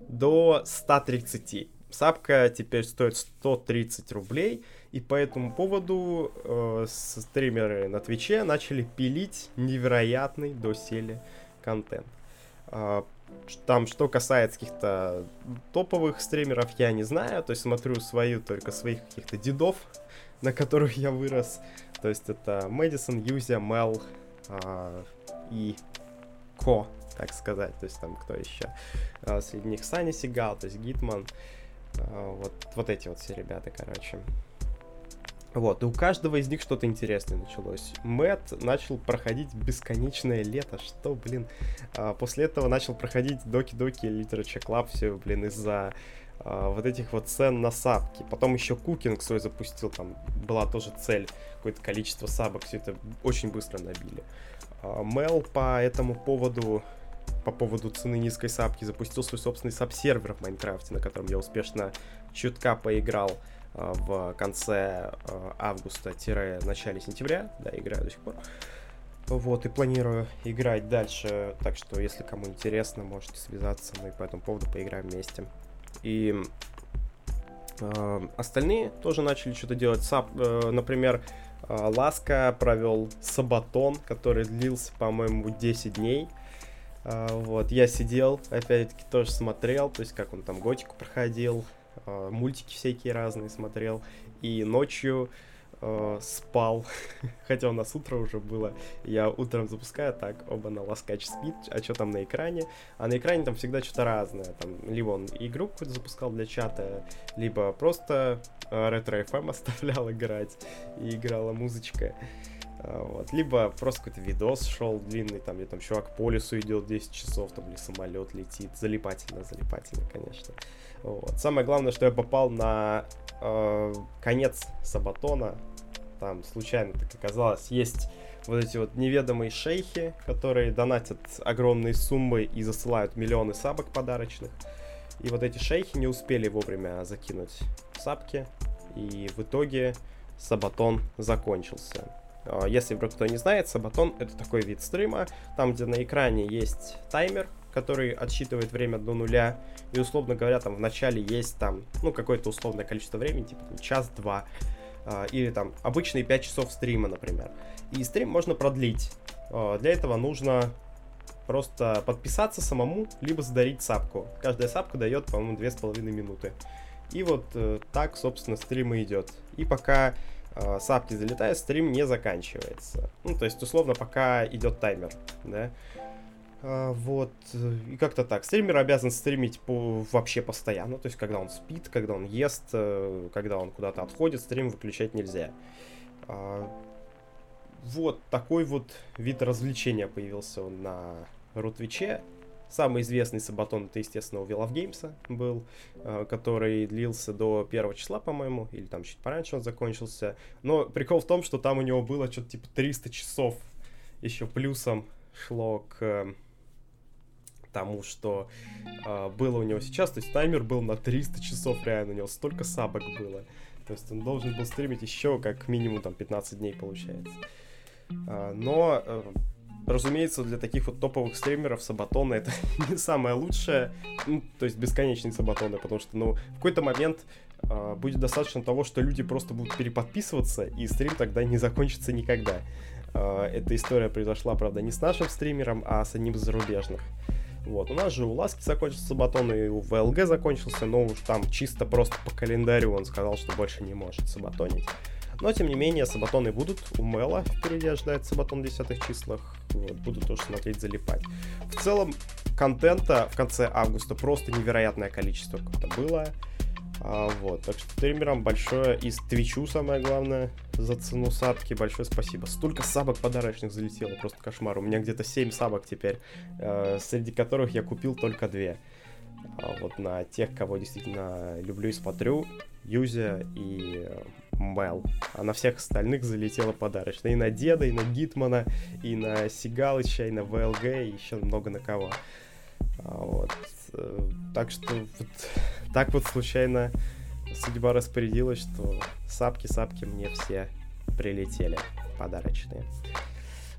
до 130. Сапка теперь стоит 130 рублей, и по этому поводу э, стримеры на Твиче начали пилить невероятный доселе контент. Э, там, что касается каких-то топовых стримеров, я не знаю. То есть смотрю свою, только своих каких-то дедов, на которых я вырос. То есть это Мэдисон, Юзя, Мел а, и Ко, так сказать. То есть там кто еще? А, среди них Сани Сигал, то есть Гитман. А, вот, вот эти вот все ребята, короче. Вот, и у каждого из них что-то интересное началось. Мэтт начал проходить бесконечное лето, что, блин. А, после этого начал проходить Доки-Доки Literature Club, все, блин, из-за а, вот этих вот цен на сабки. Потом еще cooking свой запустил, там была тоже цель, какое-то количество сабок, все это очень быстро набили. А, Мел по этому поводу по поводу цены низкой сабки запустил свой собственный саб-сервер в Майнкрафте, на котором я успешно чутка поиграл. Э, в конце э, августа-начале сентября, да, играю до сих пор. Вот, и планирую играть дальше, так что, если кому интересно, можете связаться, мы по этому поводу поиграем вместе. И э, остальные тоже начали что-то делать. Сап, например, Ласка провел сабатон, который длился, по-моему, 10 дней. Вот, я сидел, опять-таки, тоже смотрел, то есть, как он там готику проходил, мультики всякие разные смотрел, и ночью э, спал, хотя у нас утро уже было, я утром запускаю, так, оба на ласкач спит, а что там на экране, а на экране там всегда что-то разное, там, либо он игру какую-то запускал для чата, либо просто э, ретро-FM оставлял играть, и играла музычка, а, вот. Либо просто какой-то видос шел длинный, там, где там чувак по лесу идет 10 часов, там, или самолет летит. Залипательно, залипательно, конечно. Вот. Самое главное, что я попал на э, конец Сабатона. Там случайно так оказалось. Есть вот эти вот неведомые шейхи, которые донатят огромные суммы и засылают миллионы сабок подарочных. И вот эти шейхи не успели вовремя закинуть сапки. И в итоге Сабатон закончился. А, если вдруг кто не знает, Сабатон это такой вид стрима, там где на экране есть таймер, который отсчитывает время до нуля, и условно говоря, там в начале есть там, ну, какое-то условное количество времени, типа час-два, а, или там обычные 5 часов стрима, например. И стрим можно продлить. А, для этого нужно просто подписаться самому, либо задарить сапку. Каждая сапка дает, по-моему, 2,5 минуты. И вот э, так, собственно, стрим и идет. И пока э, сапки залетают, стрим не заканчивается. Ну, то есть, условно, пока идет таймер, да. А, вот, и как-то так. Стример обязан стримить по, вообще постоянно, то есть когда он спит, когда он ест, э, когда он куда-то отходит, стрим выключать нельзя. А, вот такой вот вид развлечения появился на Рутвиче. Самый известный сабатон это, естественно, у of Games был, э, который длился до первого числа, по-моему, или там чуть пораньше он закончился. Но прикол в том, что там у него было что-то типа 300 часов еще плюсом шло к тому, что э, было у него сейчас. То есть таймер был на 300 часов реально, у него столько сабок было. То есть он должен был стримить еще как минимум там 15 дней получается. А, но, э, разумеется, для таких вот топовых стримеров сабатоны это не самое лучшее. Ну, то есть бесконечные сабатоны, потому что, ну, в какой-то момент э, будет достаточно того, что люди просто будут переподписываться, и стрим тогда не закончится никогда. Э, эта история произошла, правда, не с нашим стримером, а с одним из зарубежных. Вот, у нас же у Ласки закончился Сабатон, и у ВЛГ закончился, но уж там чисто просто по календарю он сказал, что больше не может сабатонить. Но, тем не менее, сабатоны будут. У Мэла впереди ожидает сабатон в десятых числах. Вот, буду тоже смотреть, залипать. В целом, контента в конце августа просто невероятное количество как-то было. А, вот, так что стримерам большое и Твичу самое главное за цену сабки большое спасибо. Столько сабок подарочных залетело, просто кошмар. У меня где-то 7 сабок теперь, э, среди которых я купил только 2. А вот на тех, кого действительно люблю и смотрю, Юзя и Мел. А на всех остальных залетело подарочно. И на Деда, и на Гитмана, и на Сигалыча, и на ВЛГ, и еще много на кого. А, вот. Э, так что вот так вот случайно судьба распорядилась, что сапки-сапки мне все прилетели подарочные.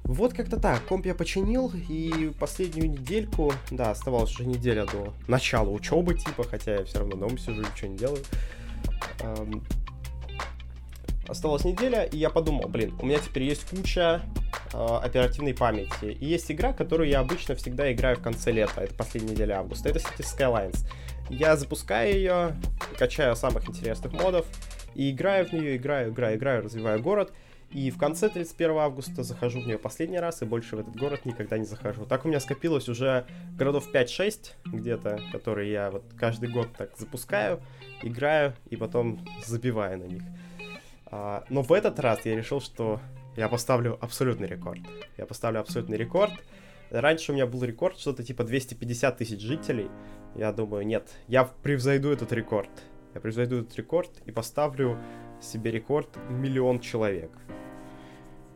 Вот как-то так. Комп я починил, и последнюю недельку, да, оставалась уже неделя до начала учебы, типа, хотя я все равно дома сижу, ничего не делаю. Эм, осталась неделя, и я подумал, блин, у меня теперь есть куча оперативной памяти. И есть игра, которую я обычно всегда играю в конце лета, это последняя неделя августа. Это City Skylines. Я запускаю ее, качаю самых интересных модов, и играю в нее, играю, играю, играю, развиваю город. И в конце 31 августа захожу в нее последний раз, и больше в этот город никогда не захожу. Так у меня скопилось уже городов 5-6 где-то, которые я вот каждый год так запускаю, играю и потом забиваю на них. А, но в этот раз я решил, что я поставлю абсолютный рекорд. Я поставлю абсолютный рекорд. Раньше у меня был рекорд что-то типа 250 тысяч жителей. Я думаю, нет, я превзойду этот рекорд. Я превзойду этот рекорд и поставлю себе рекорд миллион человек.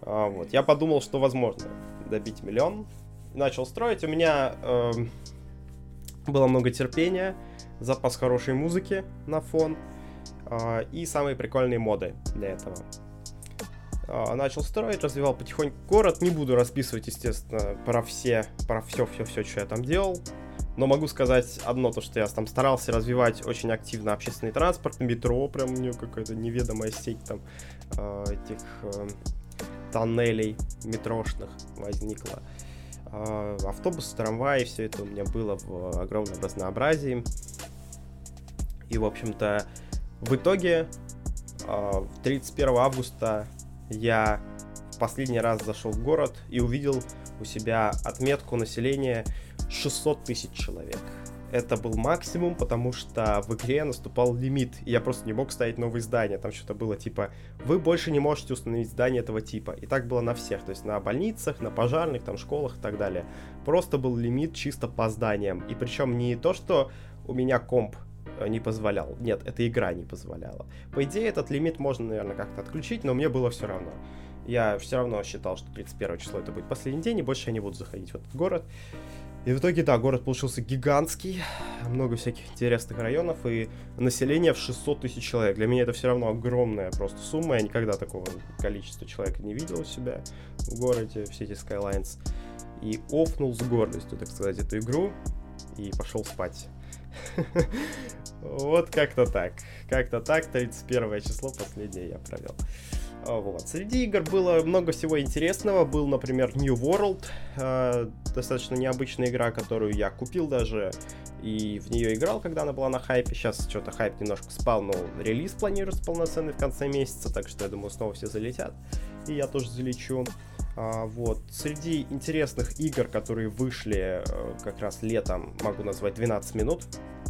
А, вот. Я подумал, что возможно добить миллион. Начал строить. У меня э, было много терпения, запас хорошей музыки на фон э, и самые прикольные моды для этого. Э, начал строить, развивал потихоньку город. Не буду расписывать, естественно, про все, про все-все-все, что я там делал. Но могу сказать одно, то что я там старался развивать очень активно общественный транспорт, метро, прям у нее какая-то неведомая сеть там э, этих э, тоннелей метрошных возникла. Э, автобус, трамваи, все это у меня было в огромном разнообразии. И, в общем-то, в итоге э, 31 августа я в последний раз зашел в город и увидел у себя отметку населения 600 тысяч человек. Это был максимум, потому что в игре наступал лимит, и я просто не мог ставить новые здания. Там что-то было типа, вы больше не можете установить здание этого типа. И так было на всех, то есть на больницах, на пожарных, там школах и так далее. Просто был лимит чисто по зданиям. И причем не то, что у меня комп не позволял. Нет, эта игра не позволяла. По идее, этот лимит можно, наверное, как-то отключить, но мне было все равно. Я все равно считал, что 31 число это будет последний день, и больше я не буду заходить в этот город. И в итоге, да, город получился гигантский, много всяких интересных районов и население в 600 тысяч человек. Для меня это все равно огромная просто сумма, я никогда такого количества человек не видел у себя в городе, все эти Skylines. И офнул с гордостью, так сказать, эту игру и пошел спать. Вот как-то так. Как-то так, 31 число последнее я провел. Вот. Среди игр было много всего интересного. Был, например, New World, э, достаточно необычная игра, которую я купил даже и в нее играл, когда она была на хайпе. Сейчас что-то хайп немножко спал, но релиз планируется полноценный в конце месяца, так что я думаю, снова все залетят. И я тоже залечу. А, вот. Среди интересных игр, которые вышли э, как раз летом, могу назвать 12 минут.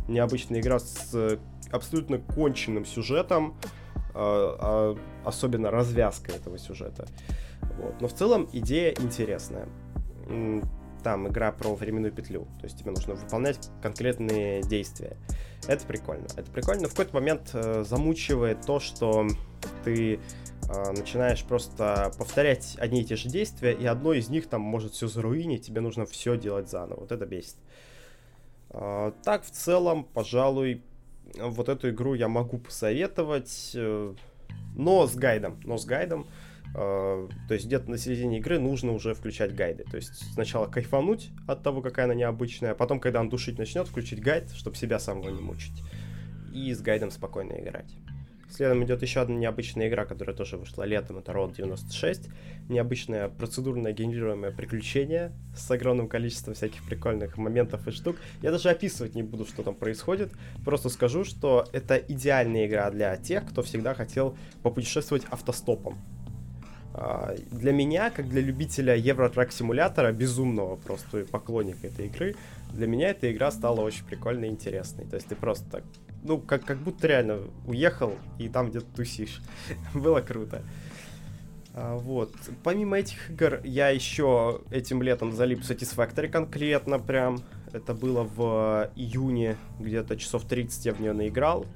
Необычная игра с абсолютно конченным сюжетом, а, а, особенно развязка этого сюжета. Вот. Но в целом идея интересная. Там игра про временную петлю, то есть тебе нужно выполнять конкретные действия. Это прикольно. Это прикольно. В какой-то момент э, замучивает то, что ты э, начинаешь просто повторять одни и те же действия, и одно из них там может все заруинить, тебе нужно все делать заново. Вот это бесит. Э, так, в целом, пожалуй, вот эту игру я могу посоветовать, э, но с гайдом, но с гайдом. Э, то есть где-то на середине игры нужно уже включать гайды. То есть сначала кайфануть от того, какая она необычная, а потом, когда он душить начнет, включить гайд, чтобы себя самого не мучить. И с гайдом спокойно играть. Следом идет еще одна необычная игра, которая тоже вышла летом, это Road 96. Необычное процедурное генерируемое приключение с огромным количеством всяких прикольных моментов и штук. Я даже описывать не буду, что там происходит. Просто скажу, что это идеальная игра для тех, кто всегда хотел попутешествовать автостопом. А, для меня, как для любителя Евротрак симулятора, безумного просто поклонника этой игры, для меня эта игра стала очень прикольной и интересной. То есть ты просто так ну, как, как будто реально уехал и там где-то тусишь. Было круто. А, вот. Помимо этих игр, я еще этим летом залип Satisfactory конкретно прям. Это было в июне, где-то часов 30 я в нее наиграл.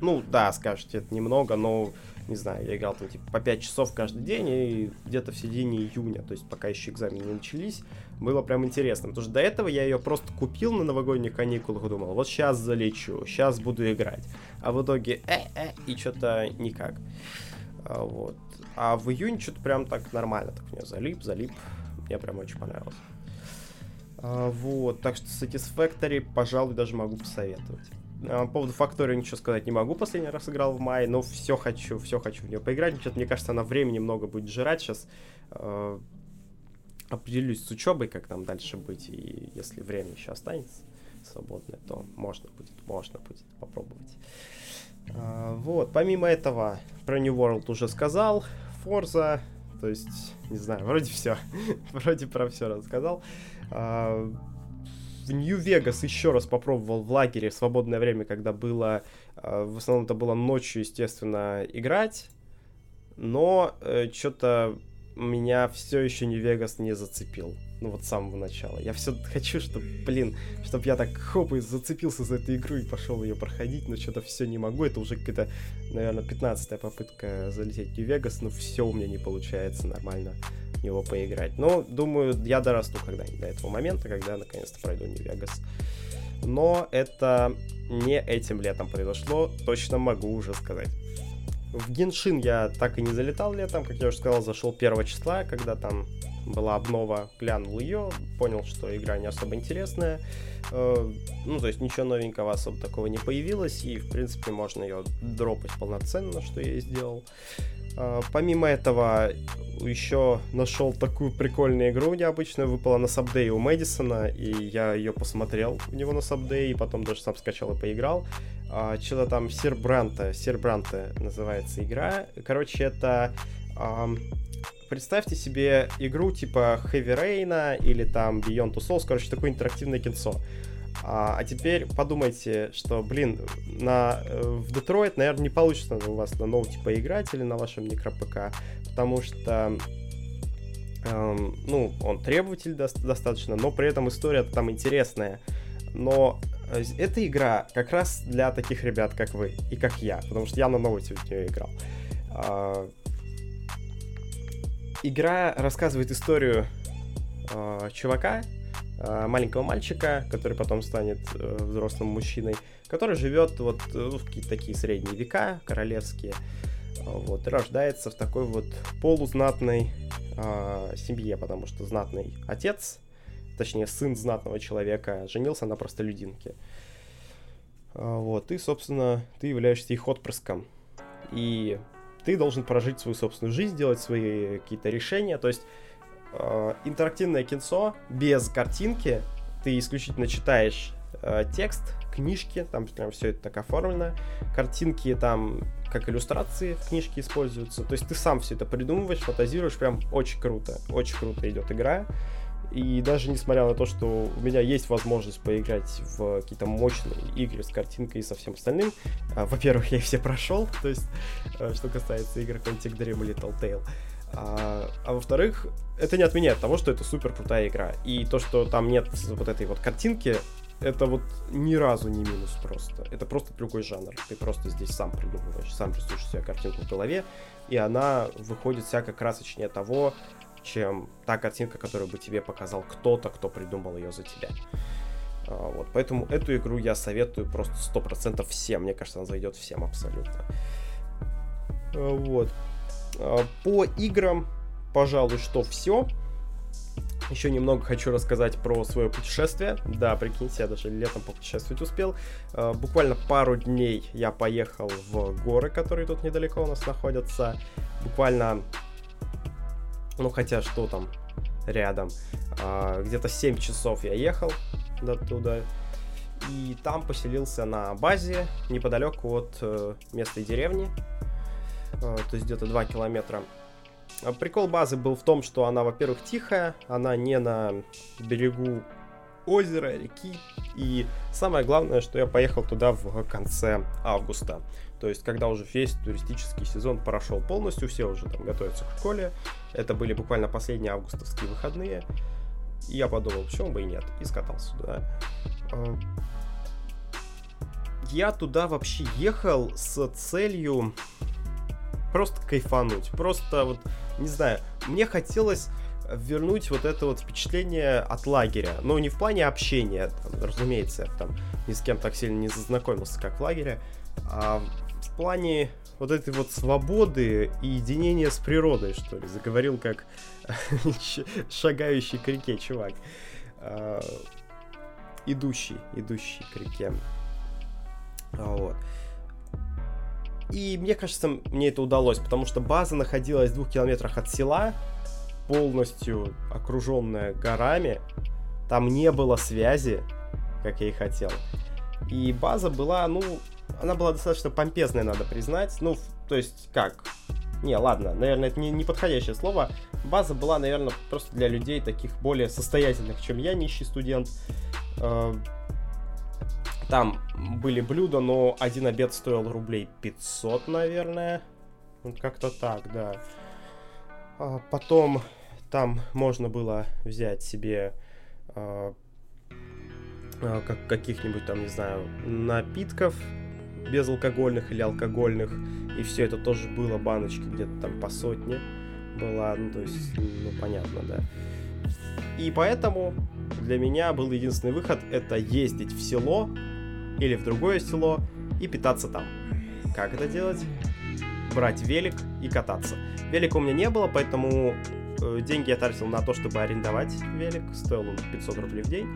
Ну, да, скажете, это немного, но не знаю, я играл там типа по 5 часов каждый день, и где-то в середине июня, то есть пока еще экзамены не начались, было прям интересно. Потому что до этого я ее просто купил на новогодних каникулах и думал, вот сейчас залечу, сейчас буду играть. А в итоге э-э, и что-то никак. А, вот. А в июне что-то прям так нормально, так мне залип, залип. Мне прям очень понравилось. А, вот, так что Satisfactory, пожалуй, даже могу посоветовать. А, по поводу Фактории ничего сказать не могу. Последний раз играл в мае, но все хочу, все хочу в нее поиграть. Что-то, мне кажется, она времени много будет жрать сейчас. Определюсь с учебой, как там дальше быть, и если время еще останется свободное, то можно будет, можно будет попробовать. А, вот, помимо этого, про New World уже сказал, Forza, то есть, не знаю, вроде все, вроде про все рассказал. А, в Нью-Вегас еще раз попробовал в лагере в свободное время, когда было, а, в основном это было ночью, естественно, играть, но э, что-то меня все еще Нью-Вегас не зацепил. Ну вот с самого начала. Я все хочу, чтобы, блин, чтобы я так хоп и зацепился за эту игру и пошел ее проходить, но что-то все не могу. Это уже какая-то, наверное, 15 попытка залететь в Нью-Вегас, но все у меня не получается нормально в него поиграть. Но, думаю, я дорасту когда-нибудь до этого момента, когда наконец-то пройду Нью-Вегас. Но это не этим летом произошло, точно могу уже сказать. В Геншин я так и не залетал летом, как я уже сказал, зашел 1 числа, когда там была обнова, глянул ее, понял, что игра не особо интересная. Э, ну, то есть ничего новенького особо такого не появилось, и, в принципе, можно ее дропать полноценно, что я и сделал. Э, помимо этого, еще нашел такую прикольную игру необычную, выпала на сабдее у Мэдисона, и я ее посмотрел у него на сабдее, и потом даже сам скачал и поиграл а, что-то там Сербранта, Сербранта называется игра. Короче, это... А, представьте себе игру типа Heavy Rain или там Beyond Two Souls, короче, такое интерактивное кинцо. А, а теперь подумайте, что, блин, на, э, в Детройт, наверное, не получится у вас на ноуте поиграть или на вашем микро-ПК, потому что эм, ну, он требователь до- достаточно, но при этом история там интересная. Но эта игра как раз для таких ребят, как вы и как я, потому что я на ноуте в нее играл. А, игра рассказывает историю а, чувака, а, маленького мальчика, который потом станет э, взрослым мужчиной, который живет вот э, в какие-то такие средние века, королевские, вот, и рождается в такой вот полузнатной семье, потому что знатный отец точнее, сын знатного человека, женился на простолюдинке. А, вот, и, собственно, ты являешься их отпрыском. И ты должен прожить свою собственную жизнь, делать свои какие-то решения. То есть э, интерактивное кинцо без картинки, ты исключительно читаешь э, текст, книжки, там прям все это так оформлено. Картинки там как иллюстрации в книжке используются. То есть ты сам все это придумываешь, фантазируешь, прям очень круто. Очень круто идет игра. И даже несмотря на то, что у меня есть возможность поиграть в какие-то мощные игры с картинкой и со всем остальным, а, во-первых, я все прошел, то есть, а, что касается игр Quantic Dream Little Tale, а, а во-вторых, это не отменяет того, что это супер крутая игра. И то, что там нет вот этой вот картинки, это вот ни разу не минус просто. Это просто другой жанр. Ты просто здесь сам придумываешь, сам рисуешь себе картинку в голове, и она выходит всяко красочнее того, чем та картинка, которую бы тебе показал кто-то, кто придумал ее за тебя. А, вот, поэтому эту игру я советую просто 100% всем. Мне кажется, она зайдет всем абсолютно. А, вот. А, по играм, пожалуй, что все. Еще немного хочу рассказать про свое путешествие. Да, прикиньте, я даже летом попутешествовать успел. Буквально пару дней я поехал в горы, которые тут недалеко у нас находятся. Буквально ну, хотя что там рядом. А, где-то 7 часов я ехал до туда. И там поселился на базе, неподалеку от э, местной деревни. Э, то есть где-то 2 километра. А прикол базы был в том, что она, во-первых, тихая, она не на берегу озера, реки. И самое главное, что я поехал туда в конце августа. То есть, когда уже весь туристический сезон прошел полностью, все уже там готовятся к школе. Это были буквально последние августовские выходные. И я подумал, почему бы и нет, и скатался туда. А, я туда вообще ехал с целью просто кайфануть. Просто вот, не знаю, мне хотелось вернуть вот это вот впечатление от лагеря. Но не в плане общения, там, разумеется, я там ни с кем так сильно не зазнакомился, как в лагере, а в плане вот этой вот свободы и единения с природой, что ли. Заговорил как шагающий к реке чувак. А, идущий, идущий к реке. А, вот. И мне кажется, мне это удалось, потому что база находилась в двух километрах от села, полностью окруженная горами. Там не было связи, как я и хотел. И база была, ну, она была достаточно помпезная, надо признать. Ну, то есть, как? Не, ладно, наверное, это не, не подходящее слово. База была, наверное, просто для людей таких более состоятельных, чем я, нищий студент. Э, там были блюда, но один обед стоил рублей 500, наверное. Как-то так, да. А потом там можно было взять себе э, как, каких-нибудь там, не знаю, напитков безалкогольных или алкогольных. И все это тоже было баночки где-то там по сотне была. Ну, то есть, ну, понятно, да. И поэтому для меня был единственный выход это ездить в село или в другое село и питаться там. Как это делать? Брать велик и кататься. Велика у меня не было, поэтому э, деньги я тратил на то, чтобы арендовать велик. Стоил он 500 рублей в день.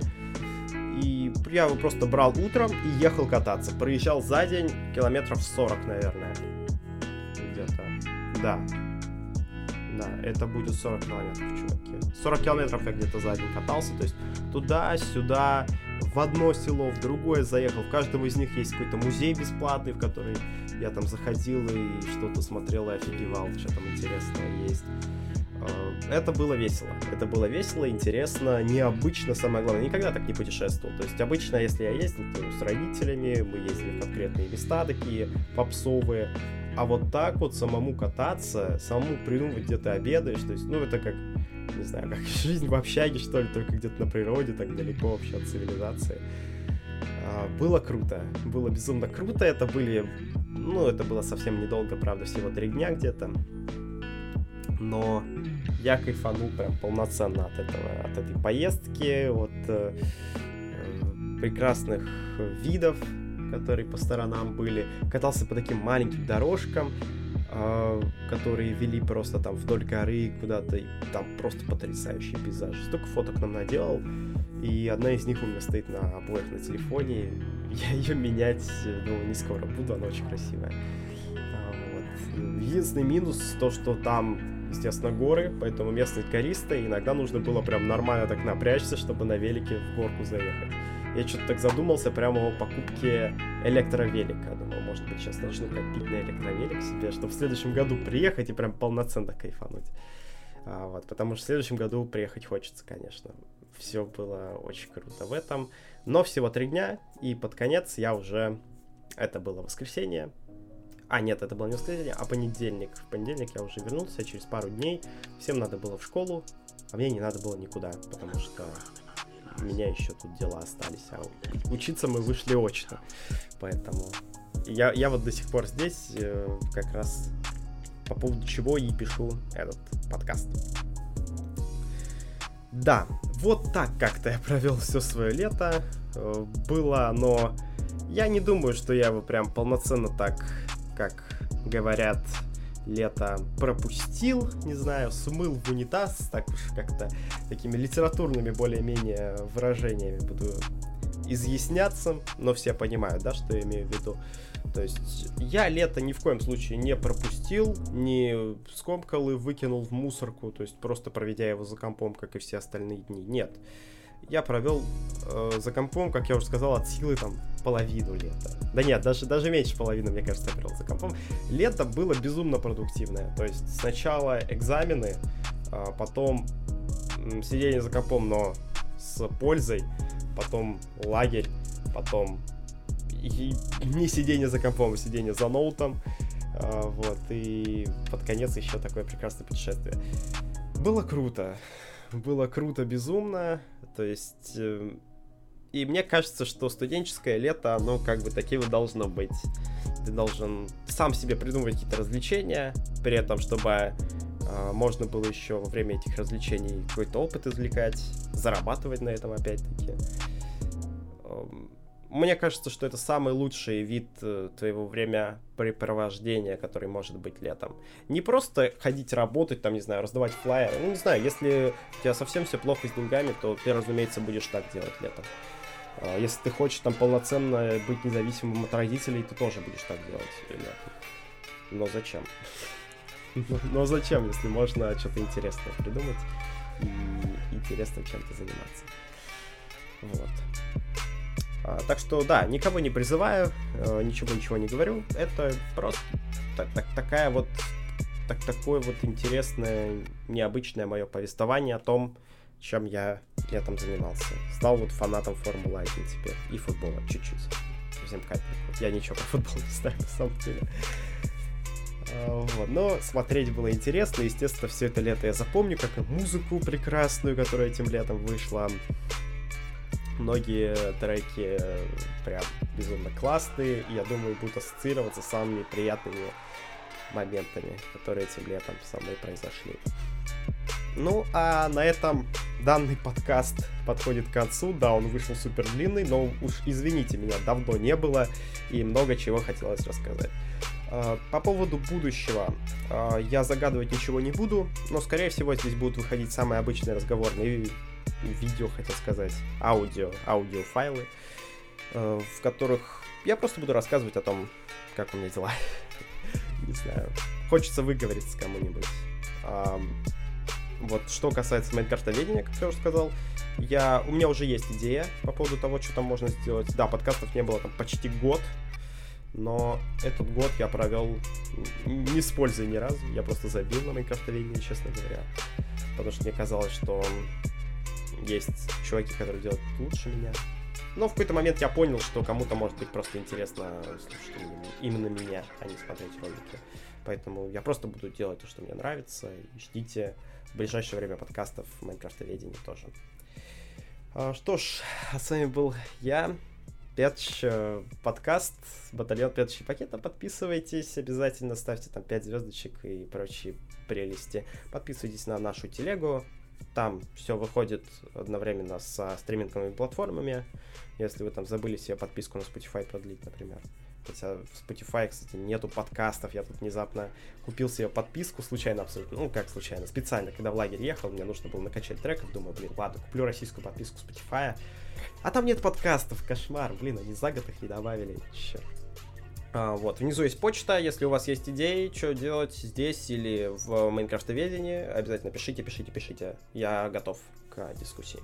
И я его просто брал утром и ехал кататься. Проезжал за день километров 40, наверное. Где-то. Да. Да, это будет 40 километров, чуваки. 40 километров я где-то за день катался. То есть туда-сюда, в одно село, в другое заехал. В каждом из них есть какой-то музей бесплатный, в который я там заходил и что-то смотрел и офигевал, что там интересное есть. Э, это было весело. Это было весело, интересно, необычно, самое главное. Никогда так не путешествовал. То есть обычно, если я ездил, то с родителями, мы ездили в конкретные места такие попсовые. А вот так вот самому кататься, самому придумывать, где ты обедаешь, то есть, ну, это как, не знаю, как жизнь в общаге, что ли, только где-то на природе, так далеко вообще от цивилизации. А, было круто, было безумно круто, это были, ну, это было совсем недолго, правда, всего три дня где-то, но я кайфанул прям полноценно от этого, от этой поездки, от э, э, прекрасных видов, которые по сторонам были. Катался по таким маленьким дорожкам, э, которые вели просто там вдоль горы куда-то, и там просто потрясающий пейзаж. Столько фоток нам наделал, и одна из них у меня стоит на обоих на телефоне. Я ее менять, ну, не скоро буду, она очень красивая. А, вот. Единственный минус то, что там естественно, горы, поэтому местные гористые, иногда нужно было прям нормально так напрячься, чтобы на велике в горку заехать. Я что-то так задумался прямо о покупке электровелика. Думал, может быть, сейчас начну копить на электровелик себе, чтобы в следующем году приехать и прям полноценно кайфануть. А, вот, потому что в следующем году приехать хочется, конечно. Все было очень круто в этом. Но всего три дня, и под конец я уже... Это было воскресенье, а, нет, это было не воскресенье, а понедельник. В понедельник я уже вернулся через пару дней. Всем надо было в школу, а мне не надо было никуда, потому что у меня еще тут дела остались. А учиться мы вышли очно. Поэтому я, я вот до сих пор здесь э, как раз по поводу чего и пишу этот подкаст. Да, вот так как-то я провел все свое лето. Э, было оно... Я не думаю, что я его прям полноценно так как говорят, лето пропустил, не знаю, смыл в унитаз, так уж как-то такими литературными более-менее выражениями буду изъясняться, но все понимают, да, что я имею в виду. То есть я лето ни в коем случае не пропустил, не скомкал и выкинул в мусорку, то есть просто проведя его за компом, как и все остальные дни. Нет я провел э, за компом, как я уже сказал, от силы там половину лета. Да нет, даже, даже меньше половины, мне кажется, я провел за компом. Лето было безумно продуктивное. То есть сначала экзамены, э, потом э, сидение за компом, но с пользой, потом лагерь, потом и не сидение за компом, а сидение за ноутом. Э, вот, и под конец еще такое прекрасное путешествие. Было круто было круто, безумно. То есть... Э, и мне кажется, что студенческое лето, оно как бы таким и должно быть. Ты должен сам себе придумывать какие-то развлечения, при этом, чтобы э, можно было еще во время этих развлечений какой-то опыт извлекать, зарабатывать на этом опять-таки. Мне кажется, что это самый лучший вид э, твоего времяпрепровождения, который может быть летом. Не просто ходить работать, там, не знаю, раздавать флайеры. Ну, не знаю, если у тебя совсем все плохо с деньгами, то ты, разумеется, будешь так делать летом. А если ты хочешь там полноценно быть независимым от родителей, ты тоже будешь так делать летом. Но зачем? Но зачем, если можно что-то интересное придумать и интересным чем-то заниматься? Вот. А, так что, да, никого не призываю, э, ничего-ничего не говорю. Это просто так, так, такая вот так, такое вот интересное, необычное мое повествование о том, чем я летом занимался. Стал вот фанатом Формулы-1 теперь. И футбола чуть-чуть. Совсем капельку. Я ничего про футбол не знаю, на самом деле. А, вот. Но смотреть было интересно. Естественно, все это лето я запомню, как и музыку прекрасную, которая этим летом вышла. Многие треки прям безумно классные. И я думаю, будут ассоциироваться с самыми приятными моментами, которые этим летом со мной произошли. Ну, а на этом данный подкаст подходит к концу. Да, он вышел супер длинный, но уж извините меня, давно не было и много чего хотелось рассказать. А, по поводу будущего а, я загадывать ничего не буду, но скорее всего здесь будут выходить самые обычные разговорные видео, хотел сказать, аудио, аудиофайлы, а, в которых я просто буду рассказывать о том, как у меня дела. Не знаю. Хочется выговориться кому-нибудь. Вот, что касается Майнкрафтоведения, как я уже сказал, я, у меня уже есть идея по поводу того, что там можно сделать. Да, подкастов не было там почти год, но этот год я провел не с пользой ни разу. Я просто забил на Майнкрафтоведение, честно говоря. Потому что мне казалось, что есть чуваки, которые делают лучше меня. Но в какой-то момент я понял, что кому-то может быть просто интересно слушать именно меня, а не смотреть ролики. Поэтому я просто буду делать то, что мне нравится. И ждите в ближайшее время подкастов Майнкрафтоведения тоже. А, что ж, а с вами был я, Петч, э, подкаст, батальон Петч пакета. Подписывайтесь, обязательно ставьте там 5 звездочек и прочие прелести. Подписывайтесь на нашу телегу, там все выходит одновременно со стриминговыми платформами. Если вы там забыли себе подписку на Spotify продлить, например. Хотя в Spotify, кстати, нету подкастов. Я тут внезапно купил себе подписку случайно абсолютно. Ну, как случайно, специально. Когда в лагерь ехал, мне нужно было накачать треков. Думаю, блин, ладно, куплю российскую подписку Spotify. А там нет подкастов, кошмар. Блин, они за год их не добавили. Черт. А, вот, внизу есть почта, если у вас есть идеи, что делать здесь или в Майнкрафтоведении, обязательно пишите, пишите, пишите. Я готов к дискуссии.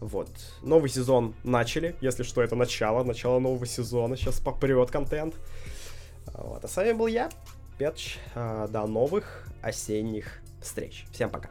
Вот. Новый сезон начали. Если что, это начало. Начало нового сезона. Сейчас попрет контент. Вот. А с вами был я, Петч. А, до новых осенних встреч. Всем пока.